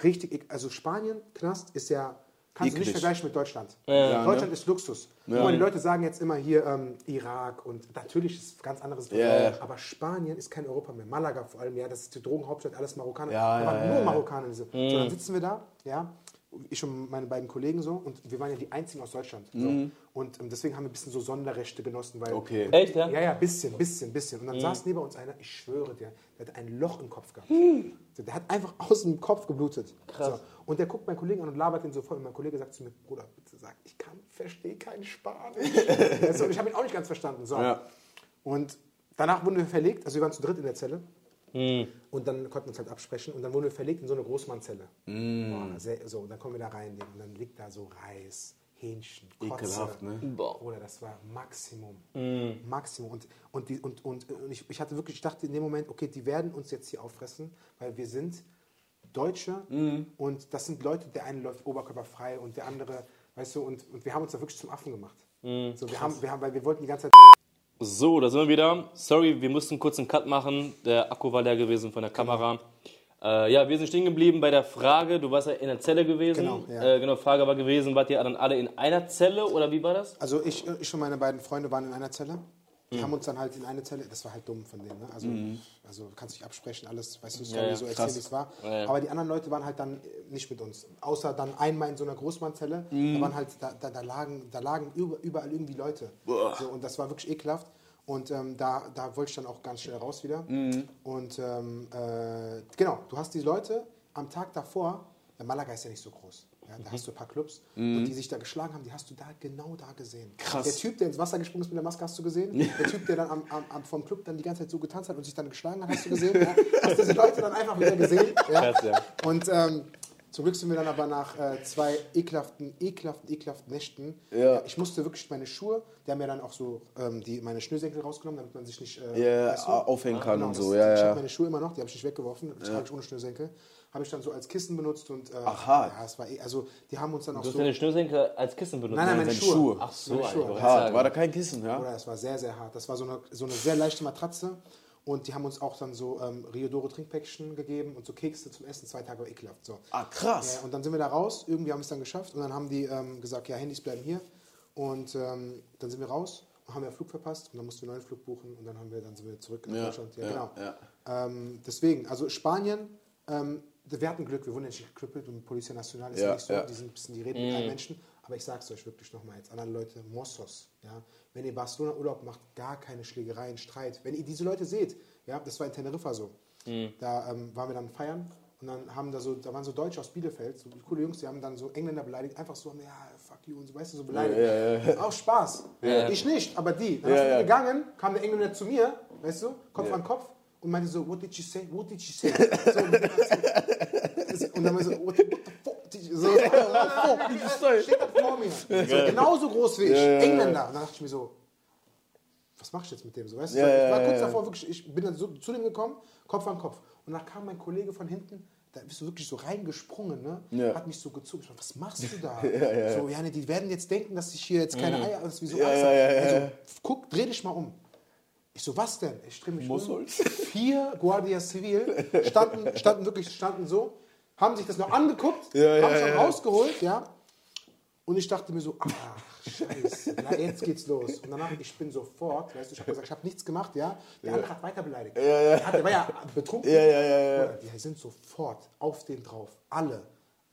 Speaker 2: richtig, ek- also Spanien, Knast ist ja, kannst du nicht
Speaker 1: Eklig.
Speaker 2: vergleichen mit Deutschland.
Speaker 1: Ja,
Speaker 2: Deutschland
Speaker 1: ne?
Speaker 2: ist Luxus. Guck mal, die Leute sagen jetzt immer hier ähm, Irak und natürlich ist es ganz anderes.
Speaker 1: Ja, ja.
Speaker 2: Aber Spanien ist kein Europa mehr. Malaga vor allem, ja, das ist die Drogenhauptstadt, alles Marokkaner.
Speaker 1: Ja,
Speaker 2: da
Speaker 1: ja,
Speaker 2: waren
Speaker 1: ja,
Speaker 2: nur
Speaker 1: ja.
Speaker 2: Marokkaner. Diese. So, dann sitzen wir da, ja, ich und meine beiden Kollegen so und wir waren ja die einzigen aus Deutschland. So. Und ähm, deswegen haben wir ein bisschen so Sonderrechte genossen, weil
Speaker 1: Okay.
Speaker 3: Echt, ja?
Speaker 2: ja, ja, bisschen, bisschen, bisschen. Und dann saß neben uns einer, ich schwöre dir, der hat ein Loch im Kopf gehabt. So, Der hat einfach aus dem Kopf geblutet. So. Und der guckt meinen Kollegen an und labert ihn so voll. Und mein Kollege sagt zu mir, Bruder, bitte sag, ich kann, verstehe kein Spanisch. *laughs* so, und ich habe ihn auch nicht ganz verstanden. So.
Speaker 1: Ja.
Speaker 2: Und danach wurden wir verlegt, also wir waren zu dritt in der Zelle. Und dann konnten wir uns halt absprechen. Und dann wurden wir verlegt in so eine Großmannzelle. Boah, sehr, so, und dann kommen wir da rein. Und dann liegt da so Reis, Hähnchen, Kotze.
Speaker 1: Ekelhaft, ne?
Speaker 3: Boah.
Speaker 2: Bruder, das war Maximum. Maximum. Und, und, die, und, und, und ich, ich hatte wirklich, ich dachte in dem Moment, okay, die werden uns jetzt hier auffressen, weil wir sind Deutsche und das sind Leute, der eine läuft oberkörperfrei und der andere, weißt du, und, und wir haben uns da wirklich zum Affen gemacht. so, wir haben, wir haben, weil wir wollten die ganze Zeit.
Speaker 3: So, da sind wir wieder. Sorry, wir mussten kurz einen Cut machen. Der Akku war leer gewesen von der Kamera. Äh, ja, wir sind stehen geblieben bei der Frage. Du warst ja in der Zelle gewesen.
Speaker 2: Genau, ja.
Speaker 3: äh, genau Frage war gewesen, wart ihr dann alle in einer Zelle oder wie war das?
Speaker 2: Also ich, ich und meine beiden Freunde waren in einer Zelle. Die haben uns dann halt in eine Zelle, das war halt dumm von denen, ne? also, also kannst dich absprechen, alles, weißt du, Story
Speaker 3: Ja,
Speaker 2: so erzählen, wie es war.
Speaker 3: Ja, ja.
Speaker 2: Aber die anderen Leute waren halt dann äh, nicht mit uns. Außer dann einmal in so einer Großmannzelle, da waren halt, da, da, da lagen, da lagen über, überall irgendwie Leute. So, und das war wirklich ekelhaft. Und ähm, da, da wollte ich dann auch ganz schnell raus wieder. Und ähm, äh, genau, du hast die Leute am Tag davor, ja, Malaga ist ja nicht so groß. Ja, da hast du ein paar Clubs und die sich da geschlagen haben, die hast du da genau da gesehen.
Speaker 1: Krass.
Speaker 2: Der Typ, der ins Wasser gesprungen ist mit der Maske, hast du gesehen. Der Typ, der dann am, am, am, vom Club dann die ganze Zeit so getanzt hat und sich dann geschlagen hat, hast du gesehen. Ja? Hast diese Leute dann einfach wieder gesehen. Ja?
Speaker 3: Krass, ja.
Speaker 2: Und ähm, zum Glück sind wir dann aber nach äh, zwei ekelhaften, ekelhaften, ekelhaften Nächten.
Speaker 1: Ja.
Speaker 2: Ich musste wirklich meine Schuhe, die haben ja dann auch so ähm, die, meine Schnürsenkel rausgenommen, damit man sich nicht äh,
Speaker 1: Ja,
Speaker 2: weißt du?
Speaker 1: aufhängen kann
Speaker 2: Genau,
Speaker 1: und so,
Speaker 2: das-
Speaker 1: ja,
Speaker 2: Ich
Speaker 1: ja.
Speaker 2: habe meine Schuhe immer noch, die habe ich nicht weggeworfen, die trage ich ohne Schnürsenkel. Habe ich dann so als Kissen benutzt und äh,
Speaker 1: Aha.
Speaker 2: ja, es war eh, also die haben uns dann auch
Speaker 3: Du hast
Speaker 2: so.
Speaker 3: deine Schnürsenkel als Kissen benutzt.
Speaker 2: Nein, nein, meine Schuhe.
Speaker 1: Schuhe.
Speaker 3: Ach so,
Speaker 2: Meine
Speaker 3: Alter,
Speaker 2: Schuhe.
Speaker 3: wollte
Speaker 1: Hart. War da kein Kissen, ja?
Speaker 2: Oder es war sehr, sehr hart. Das war so eine, so eine sehr leichte Matratze. Und die haben uns auch dann so ähm, Riodoro Trinkpäckchen gegeben und so Kekse zum Essen, zwei Tage ekelhaft. So.
Speaker 1: Ah, krass.
Speaker 2: Ja, und dann sind wir da raus, irgendwie haben wir es dann geschafft und dann haben die ähm, gesagt, ja, Handys bleiben hier. Und ähm, dann sind wir raus und haben ja Flug verpasst und dann mussten wir einen neuen Flug buchen und dann haben wir dann sind wir zurück nach
Speaker 1: Ja,
Speaker 2: Deutschland. Ja,
Speaker 1: ja,
Speaker 2: genau.
Speaker 1: ja.
Speaker 2: Ähm, deswegen, also Spanien, ähm, wir hatten Glück, wir wurden ja nicht gekrüppelt und Polizei Nacional ist ja,
Speaker 1: Ja,
Speaker 2: nicht so,
Speaker 1: ja.
Speaker 2: die sind ein bisschen, die reden mit allen Menschen. Aber ich sag's euch wirklich nochmal jetzt, anderen Leute, Mossos, ja. Wenn ihr Barcelona Urlaub macht, gar keine Schlägereien, Streit. Wenn ihr diese Leute seht, ja, das war in Teneriffa so. Da ähm, waren wir dann feiern und dann haben da so, da waren so Deutsche aus Bielefeld, so coole Jungs, die haben dann so Engländer beleidigt, einfach so, ja, fuck you und so, weißt du, so beleidigt. Auch Spaß. Ich nicht, aber die. Dann
Speaker 1: Ja,
Speaker 2: sind wir
Speaker 1: ja.
Speaker 2: gegangen, kam der Engländer zu mir, weißt du, Kopf an Kopf und meinte so, what did you say? What did you say? *laughs* So, und dann so- dann meinte so, what, the fuck did you say? So, steht da vor mir. So, genauso groß wie ich, Engländer. Und dann dachte ich mir so, was machst du jetzt mit dem? So, weißt du?
Speaker 1: Ja, ja,
Speaker 2: ich war
Speaker 1: ja,
Speaker 2: kurz
Speaker 1: ja.
Speaker 2: davor, wirklich, ich bin dann so, zu dem gekommen, Kopf an Kopf. Und dann kam mein Kollege von hinten, da bist du wirklich so reingesprungen, ne?
Speaker 1: Ja.
Speaker 2: Hat mich so gezogen. Ich dachte, was machst du da? *laughs* So, ja, ne, die werden jetzt denken, dass ich hier jetzt keine Eier, dass wir so
Speaker 1: Ja, ja, ja, ja,
Speaker 2: Also,
Speaker 1: ja.
Speaker 2: guck, dreh dich mal um. Ich so, was denn? Ich drehe mich
Speaker 1: Muss
Speaker 2: um.
Speaker 1: halt.
Speaker 2: Vier Guardia Civil standen, standen wirklich, standen so, haben sich das noch angeguckt,
Speaker 1: Ja, ja,
Speaker 2: haben schon
Speaker 1: ja.
Speaker 2: rausgeholt, ja. Und ich dachte mir so, ach, scheiße, na, jetzt geht's los. Und danach, ich bin sofort, weißt du, ich habe gesagt, ich habe nichts gemacht, ja. Der andere hat weiter beleidigt. Ja, ja. Der, hat, der war ja betrunken.
Speaker 1: Ja, ja, ja, ja.
Speaker 2: Die sind sofort auf den drauf. Alle.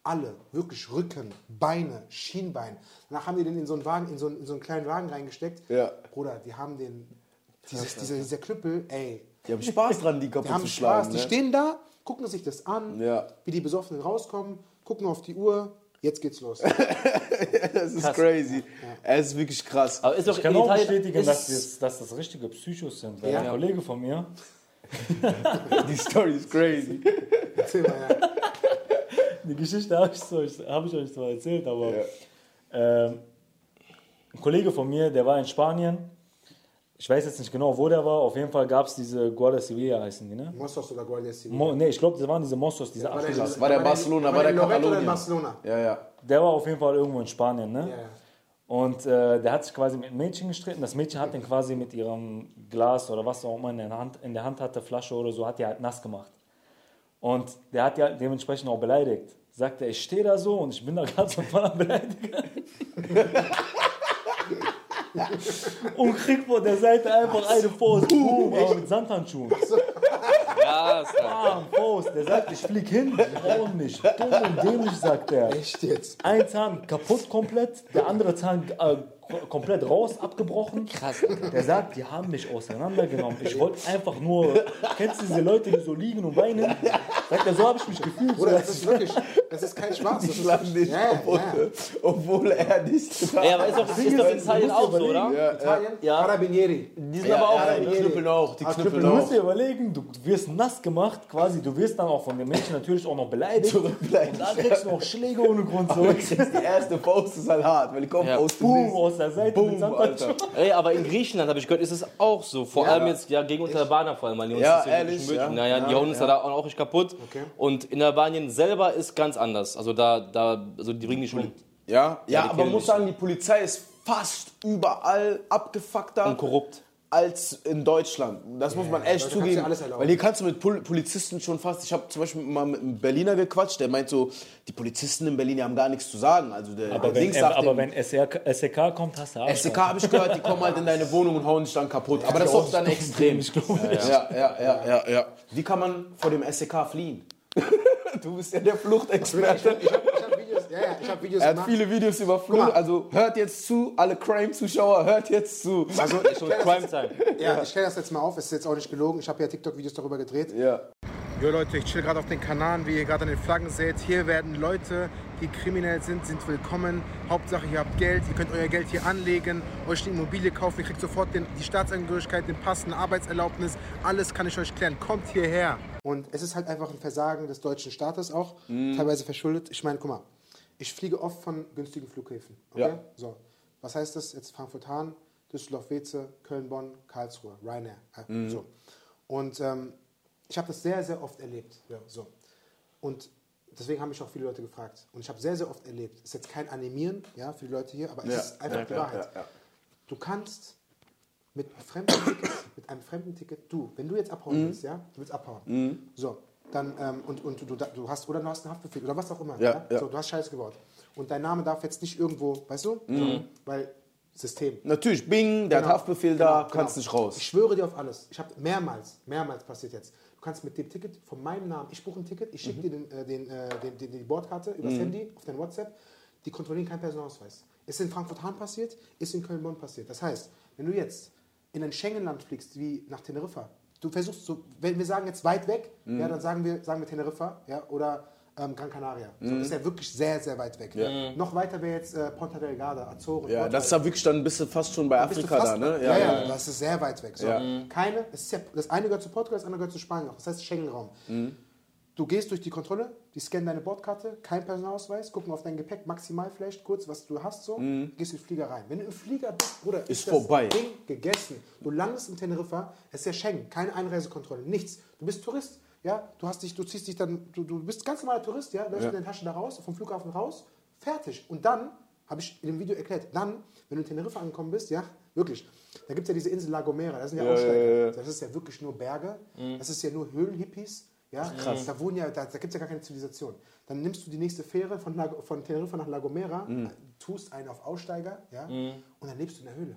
Speaker 2: Alle. Wirklich Rücken, Beine, Schienbein. Danach haben die den in so einen Wagen, in so einen, in so einen kleinen Wagen reingesteckt.
Speaker 1: Ja.
Speaker 2: Bruder, die haben den, dieses, dieser, dieser Knüppel, ey,
Speaker 1: Die haben Spaß dran, die
Speaker 2: die
Speaker 1: kaputt
Speaker 2: haben
Speaker 1: zu
Speaker 2: Spaß.
Speaker 1: schlagen.
Speaker 2: Die
Speaker 1: Ne?
Speaker 2: stehen da, gucken sich das an,
Speaker 1: Ja.
Speaker 2: wie die Besoffenen rauskommen, gucken auf die Uhr, jetzt geht's los. *laughs*
Speaker 1: Das ist crazy. Es ist wirklich krass.
Speaker 3: Aber ist
Speaker 4: Ich kann auch
Speaker 3: Italien-
Speaker 4: bestätigen,
Speaker 3: ist-
Speaker 4: dass das, dass das richtige Psychos sind. Weil
Speaker 2: Ja.
Speaker 4: ein Kollege von mir, *laughs*
Speaker 1: Die Story ist crazy.
Speaker 2: Erzähl mal, ja. *laughs*
Speaker 4: die Geschichte habe ich, so, hab ich euch zwar erzählt, aber ähm, ein Kollege von mir, der war in Spanien. Ich weiß jetzt nicht genau, wo der war. Auf jeden Fall gab es diese Guardia Civil, heißen die, ne?
Speaker 2: Mossos oder Guardia Civil.
Speaker 4: Mo, ne, ich glaube, das waren diese Mossos, diese
Speaker 2: War der-
Speaker 1: war der Barcelona, war der
Speaker 2: oder in
Speaker 1: Katalonien.
Speaker 2: Barcelona?
Speaker 1: Ja, ja.
Speaker 4: Der war auf jeden Fall irgendwo in Spanien, ne?
Speaker 2: Ja, ja.
Speaker 4: Und äh, der hat sich quasi mit einem Mädchen gestritten. Das Mädchen hat den quasi mit ihrem Glas oder was auch immer in der Hand, in der Hand hatte, Flasche oder so, hat die halt nass gemacht. Und der hat ja dementsprechend auch beleidigt. Sagt er, ich stehe da so und ich bin da *laughs* gerade so voll am Beleidigen. *laughs* und krieg von der Seite einfach eine Faust. Boom, aber mit Sandhandschuhen.
Speaker 3: Ja, ist klar.
Speaker 4: Bam, Faust. Der sagt, ich flieg hin, brauchen mich. Dumm und dämlich, sagt er.
Speaker 2: Echt jetzt?
Speaker 4: Ein Zahn kaputt komplett, der andere Zahn äh, komplett raus, abgebrochen.
Speaker 3: Krass.
Speaker 4: Der sagt, die haben mich auseinandergenommen. Ich wollte einfach nur, kennst du diese Leute, die so liegen und weinen? Sagt er, so habe ich mich gefühlt. So,
Speaker 2: Bruder, das ist wirklich, das ist kein Spaß.
Speaker 1: Die
Speaker 2: Das ist
Speaker 1: dich
Speaker 2: ja,
Speaker 1: kaputt,
Speaker 2: ja.
Speaker 1: obwohl er nicht
Speaker 3: Ja, aber ist doch, ist doch in Italien auch so, oder?
Speaker 1: Ja,
Speaker 2: Italien,
Speaker 3: Ja.
Speaker 2: Carabinieri.
Speaker 3: Die sind aber auch.
Speaker 1: die knüppeln auch, die
Speaker 2: Ah,
Speaker 1: knüppeln
Speaker 2: knüppeln
Speaker 4: Du
Speaker 1: auch.
Speaker 4: musst dir überlegen, du wirst nass gemacht, quasi, du wirst dann auch von den Menschen natürlich auch noch beleidigt. Und dann kriegst du noch Schläge ohne Grund so.
Speaker 1: Die erste Faust ist halt hart, weil die kommt
Speaker 3: Ja.
Speaker 1: aus dem
Speaker 4: Boom,
Speaker 1: Nichts.
Speaker 4: aus der Seite
Speaker 1: Boom,
Speaker 4: mit
Speaker 1: Alter.
Speaker 3: Ey, aber in Griechenland habe ich gehört, ist es auch so. Vor allem jetzt ja, gegen Unterbaner vor allem, weil die uns
Speaker 1: Ja, ehrlich, ja.
Speaker 3: Naja, die
Speaker 1: Ja,
Speaker 3: hauen uns
Speaker 1: ja.
Speaker 3: da auch richtig kaputt.
Speaker 2: Okay.
Speaker 3: Und in Albanien selber ist ganz anders. Also da, da, also die bringen die schon
Speaker 1: Ja, ja,
Speaker 3: die
Speaker 1: aber muss sagen, die Polizei ist fast überall abgefuckter
Speaker 3: und korrupt.
Speaker 1: Als in Deutschland. Das muss man echt zugeben. weil hier kannst du mit Pol Polizisten schon fast. Ich habe zum Beispiel mal mit einem Berliner gequatscht, der meint so, die Polizisten in Berlin die haben gar nichts zu sagen. Also der,
Speaker 4: Aber
Speaker 1: der
Speaker 4: wenn,
Speaker 1: sagt
Speaker 4: aber
Speaker 1: dem-
Speaker 4: wenn SEK, SEK kommt, hast du Arsch.
Speaker 1: SEK habe ich gehört, die kommen halt in deine Wohnung und hauen dich dann kaputt. Aber das ist doch dann extrem. Ja, ja, ja, ja, ja. Wie kann man vor dem SEK fliehen? *laughs* Du bist ja der
Speaker 2: Ich
Speaker 1: Fluchtexperte.
Speaker 2: ich ich Videos, ja, ja, ich hab Videos
Speaker 1: Er hat
Speaker 2: gemacht.
Speaker 1: viele Videos über Flucht.
Speaker 2: mal.
Speaker 1: Also hört jetzt zu, alle Crime-Zuschauer, hört jetzt zu.
Speaker 2: Also, ich
Speaker 3: Crime Time.
Speaker 2: ja, ich stelle das jetzt mal auf, es ist jetzt auch nicht gelogen. Ich habe ja TikTok-Videos darüber gedreht.
Speaker 1: Ja.
Speaker 2: Jo Leute, ich chill gerade auf den Kanaren, wie ihr gerade an den Flaggen seht. Hier werden Leute, die kriminell sind, sind willkommen. Hauptsache, ihr habt Geld, ihr könnt euer Geld hier anlegen, euch eine Immobilie kaufen, ihr kriegt sofort den, die Staatsangehörigkeit, den Pass, eine Arbeitserlaubnis. Alles kann ich euch klären. Kommt hierher. Und es ist halt einfach ein Versagen des deutschen Staates auch, teilweise verschuldet. Ich meine, guck mal, ich fliege oft von günstigen Flughäfen. Okay?
Speaker 1: Ja.
Speaker 2: So, was heißt das? Jetzt Frankfurt-Hahn, Düsseldorf-Weze, Köln-Bonn, Karlsruhe, Ryanair. Äh, So. Und ähm, ich habe das sehr, sehr oft erlebt. Ja, so. Und deswegen haben mich auch viele Leute gefragt. Und ich habe sehr, sehr oft erlebt. Ist jetzt kein Animieren ja, für die Leute hier, aber es
Speaker 1: Ja,
Speaker 2: ist einfach die Wahrheit. Du kannst mit einem fremden Ticket, mit einem fremden Ticket, du, wenn du jetzt abhauen
Speaker 1: Mhm.
Speaker 2: willst, ja, du willst abhauen. So, dann, ähm, und, und du, du hast, oder du hast einen Haftbefehl oder was auch immer.
Speaker 1: Ja, ja.
Speaker 2: So, du hast Scheiße gebaut. Und dein Name darf jetzt nicht irgendwo, weißt du?
Speaker 1: Mhm.
Speaker 2: Weil System.
Speaker 1: Natürlich, Bing, der
Speaker 2: Genau.
Speaker 1: hat Haftbefehl da, kannst nicht raus.
Speaker 2: Ich schwöre dir auf alles. Ich habe mehrmals, mehrmals passiert jetzt. Du kannst mit dem Ticket von meinem Namen, ich buche ein Ticket, ich
Speaker 1: Mhm.
Speaker 2: schicke dir den, äh, den, äh, den, den, die Bordkarte übers Handy auf dein WhatsApp. Die kontrollieren keinen Personalausweis. Ist in Frankfurt-Hahn passiert, ist in Köln-Bonn passiert. Das heißt, wenn du jetzt in ein Schengen-Land fliegst, wie nach Teneriffa, du versuchst so, wenn wir sagen jetzt weit weg,
Speaker 1: Mhm.
Speaker 2: ja, dann sagen wir, sagen wir Teneriffa, ja, oder ähm, Gran Canaria. So,
Speaker 1: Mhm.
Speaker 2: das ist ja wirklich sehr, sehr weit weg. Noch weiter wäre jetzt äh, Ponta Delgada, Azoren.
Speaker 1: Ja, das ist ja wirklich dann ein bisschen fast schon bei
Speaker 2: da bist du
Speaker 1: Afrika da, ne?
Speaker 2: Ja, ja, das ist sehr weit weg. So.
Speaker 1: Ja.
Speaker 2: Keine, ist ja, das eine gehört zu Portugal, das andere gehört zu Spanien. auch. Das heißt Schengen-Raum.
Speaker 1: Mhm.
Speaker 2: Du gehst durch die Kontrolle, die scannen deine Bordkarte, kein Personalausweis, gucken auf dein Gepäck, maximal vielleicht kurz, was du hast, so, gehst in den Flieger rein. Wenn du im Flieger bist, Bruder,
Speaker 1: Mhm. Ist
Speaker 2: das
Speaker 1: vorbei.
Speaker 2: Ding gegessen. Du landest in Teneriffa, es ist ja Schengen, keine Einreisekontrolle, nichts. Du bist Tourist, ja, du hast dich, du ziehst dich dann, du, du bist ganz normaler Tourist, ja, läufst
Speaker 1: Ja.
Speaker 2: mit deiner Tasche da raus, vom Flughafen raus, fertig. Und dann, habe ich in dem Video erklärt, dann, wenn du in Teneriffa angekommen bist, ja, wirklich, da gibt es ja diese Insel La Gomera, das sind ja,
Speaker 1: Ja,
Speaker 2: Aussteiger.
Speaker 1: ja.
Speaker 2: Das ist ja wirklich nur Berge, das ist ja nur Höhlenhippies. Ja, krass. Da, wohnen ja, da, da gibt es ja gar keine Zivilisation. Dann nimmst du die nächste Fähre von, La, von Teneriffa nach La Gomera, tust einen auf Aussteiger ja, und dann lebst du in der Höhle.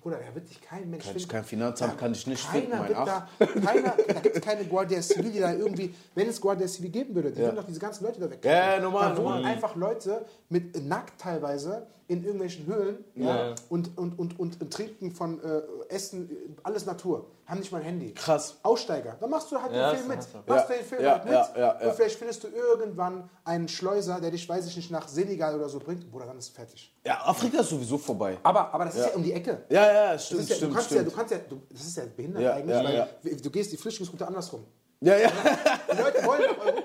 Speaker 2: Bruder, da wird dich kein Mensch
Speaker 1: Kann
Speaker 2: finden.
Speaker 1: kein Finanzamt,
Speaker 2: Da-
Speaker 1: kann ich nicht
Speaker 2: keiner
Speaker 1: finden, mein Ach.
Speaker 2: Da, keiner, da gibt es keine Guardia Civil, die da irgendwie, wenn es Guardia Civil geben würde, die würden doch diese ganzen Leute da weg.
Speaker 1: Ja, ja, normal,
Speaker 2: Da wohnen
Speaker 1: normal.
Speaker 2: einfach Leute mit nackt teilweise in irgendwelchen Höhlen ja,
Speaker 3: Ja.
Speaker 2: Und, und, und, und, trinken von äh, Essen, äh, alles Natur. Haben nicht mal ein Handy.
Speaker 1: Krass.
Speaker 2: Aussteiger. Dann machst du halt
Speaker 3: Ja,
Speaker 2: den Film mit. Machst du den Film halt mit.
Speaker 1: ja, ja, ja.
Speaker 2: Und vielleicht findest du irgendwann einen Schleuser, der dich, weiß ich nicht, nach Senegal oder so bringt. Bruder, dann ist es fertig.
Speaker 1: Ja, Afrika ist sowieso vorbei.
Speaker 2: Aber, aber das ist ja um die Ecke.
Speaker 1: Ja, ja,
Speaker 2: Das
Speaker 1: stimmt, stimmt,
Speaker 2: du kannst
Speaker 1: stimmt.
Speaker 2: ja, du kannst ja, du, das ist ja behindert eigentlich, weil du gehst die Flüchtlingsroute andersrum.
Speaker 1: ja, ja.
Speaker 2: Die Leute wollen nach Europa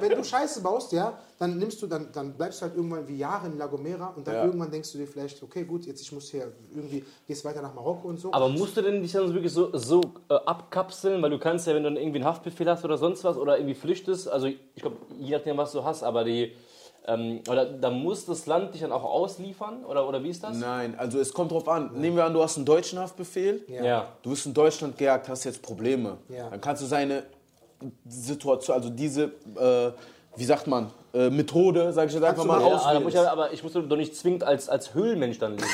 Speaker 2: wenn du Scheiße baust, ja, dann nimmst du, dann, dann bleibst du halt irgendwann wie Jahre in La Gomera und dann
Speaker 1: Ja.
Speaker 2: irgendwann denkst du dir vielleicht, okay, gut, jetzt ich muss hier irgendwie, gehst weiter nach Marokko und so.
Speaker 3: Aber musst du denn dich dann wirklich so, so äh, abkapseln? Weil du kannst ja, wenn du dann irgendwie einen Haftbefehl hast oder sonst was oder irgendwie flüchtest, also ich glaube, je nachdem, was du hast, aber die, ähm, oder da muss das Land dich dann auch ausliefern? Oder, oder wie ist das?
Speaker 1: Nein, also es kommt drauf an. Nehmen wir an, du hast einen deutschen Haftbefehl.
Speaker 2: Ja.
Speaker 3: Ja.
Speaker 1: Du bist in Deutschland gejagt, hast jetzt Probleme.
Speaker 2: Ja.
Speaker 1: Dann kannst du seine Situation, also diese, äh, wie sagt man, äh, Methode, sag ich jetzt einfach mal,
Speaker 3: Ja, ich, aber ich muss doch nicht zwingend als, als Höhlenmensch dann leben.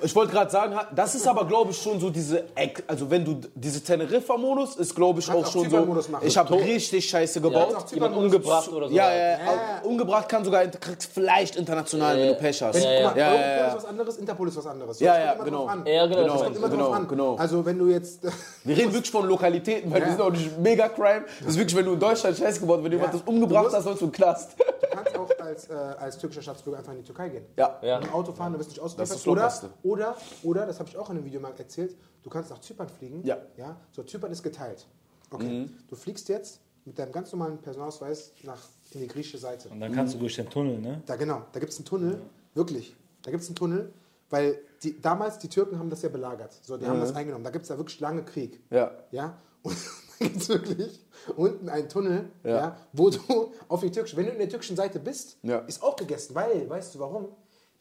Speaker 1: Ich wollte gerade sagen, das ist aber, glaube ich, schon so diese, Eck- also wenn du, diese Teneriffa-Modus ist, glaube ich, auch
Speaker 2: auch
Speaker 1: schon so, ich habe richtig Scheiße gebaut.
Speaker 2: auch
Speaker 3: Jemand umgebracht oder so.
Speaker 1: Ja, ja, ja.
Speaker 2: Ja.
Speaker 1: Umgebracht kann sogar, kriegst vielleicht international, wenn du Pech hast.
Speaker 2: Wenn,
Speaker 1: Ja, ja, ja.
Speaker 2: Europol
Speaker 1: ja.
Speaker 2: ist was anderes, Interpol ist was anderes.
Speaker 1: Ja,
Speaker 2: es
Speaker 1: ja, genau.
Speaker 3: Ja, genau,
Speaker 1: Genau,
Speaker 2: kommt immer
Speaker 1: genau,
Speaker 2: drauf an.
Speaker 1: genau.
Speaker 2: Also wenn du jetzt, *laughs*
Speaker 1: Wir reden wirklich von Lokalitäten, weil
Speaker 2: Ja.
Speaker 1: wir sind auch nicht mega Crime. Das ist wirklich, wenn du in Deutschland Scheiße gebaut wenn jemand
Speaker 2: Ja.
Speaker 1: das umgebracht hast, sollst du den Knast.
Speaker 2: du kannst auch als, äh, als türkischer Staatsbürger einfach in die Türkei gehen.
Speaker 1: Ja.
Speaker 3: Ja.
Speaker 2: Mit dem Auto fahren, du wirst nicht ausgeliefert.
Speaker 1: Das ist das
Speaker 2: oder, oder, das habe ich auch in einem Video mal erzählt, du kannst nach Zypern fliegen.
Speaker 1: Ja.
Speaker 2: ja. So, Zypern ist geteilt. Okay.
Speaker 1: Mhm.
Speaker 2: Du fliegst jetzt mit deinem ganz normalen Personalausweis nach, in die griechische Seite.
Speaker 4: Und dann kannst du durch den Tunnel, ne?
Speaker 2: Da genau, da gibt es einen Tunnel, wirklich. Da gibt es einen Tunnel, weil die, damals die Türken haben das ja belagert. So, die haben das eingenommen. Da gibt es ja wirklich lange Krieg.
Speaker 1: Ja.
Speaker 2: Ja. Und *laughs* da gibt es wirklich unten einen Tunnel, ja.
Speaker 1: Ja.
Speaker 2: wo du *laughs* auf die türkische, wenn du in der türkischen Seite bist,
Speaker 1: Ja.
Speaker 2: ist auch gegessen. Weil, weißt du warum?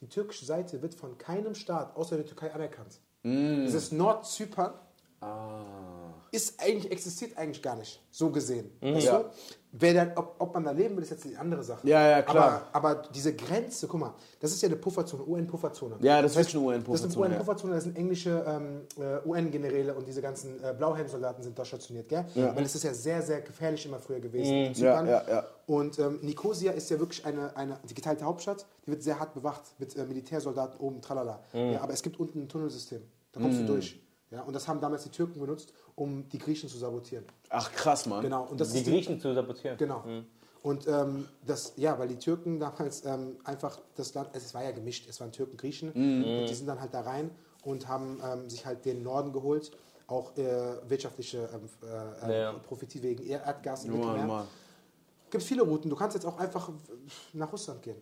Speaker 2: Die türkische Seite wird von keinem Staat außer der Türkei anerkannt. Dieses Nordzypern ist eigentlich, existiert eigentlich gar nicht, so gesehen. Weißt
Speaker 1: Ja.
Speaker 2: du? Wer da, ob, ob man da leben will, ist jetzt die andere Sache.
Speaker 1: Ja, ja, klar.
Speaker 2: Aber, aber diese Grenze, guck mal, das ist ja eine Pufferzone, UN-Pufferzone.
Speaker 1: Ja, das ist
Speaker 2: heißt,
Speaker 1: wirklich eine
Speaker 2: Das sind
Speaker 1: UN-Pufferzone, ja.
Speaker 2: UN-Pufferzone, das sind englische ähm, äh, UN-Generäle und diese ganzen äh, Blauhelmsoldaten sind da stationiert, gell? Weil es ist ja sehr, sehr gefährlich immer früher gewesen.
Speaker 1: Mhm. Ja, ja, ja.
Speaker 2: Und ähm, Nicosia ist ja wirklich eine, eine die geteilte Hauptstadt, die wird sehr hart bewacht mit äh, Militärsoldaten oben, tralala.
Speaker 1: Mhm.
Speaker 2: Ja, aber es gibt unten ein Tunnelsystem, da kommst du durch. Ja, und das haben damals die Türken benutzt, um die Griechen zu sabotieren.
Speaker 1: Ach krass, Mann.
Speaker 2: Genau. Und das
Speaker 3: Die
Speaker 2: ist die,
Speaker 3: Griechen zu sabotieren.
Speaker 2: Genau. Und ähm, das, ja, weil die Türken damals ähm, einfach das Land, es war ja gemischt, es waren Türken, Griechen, und die sind dann halt da rein und haben ähm, sich halt den Norden geholt, auch äh, wirtschaftliche ähm, äh,
Speaker 3: Ja, ja.
Speaker 2: Profite wegen Erdgas im Mittelmeer. Gibt viele Routen. Du kannst jetzt auch einfach nach Russland gehen.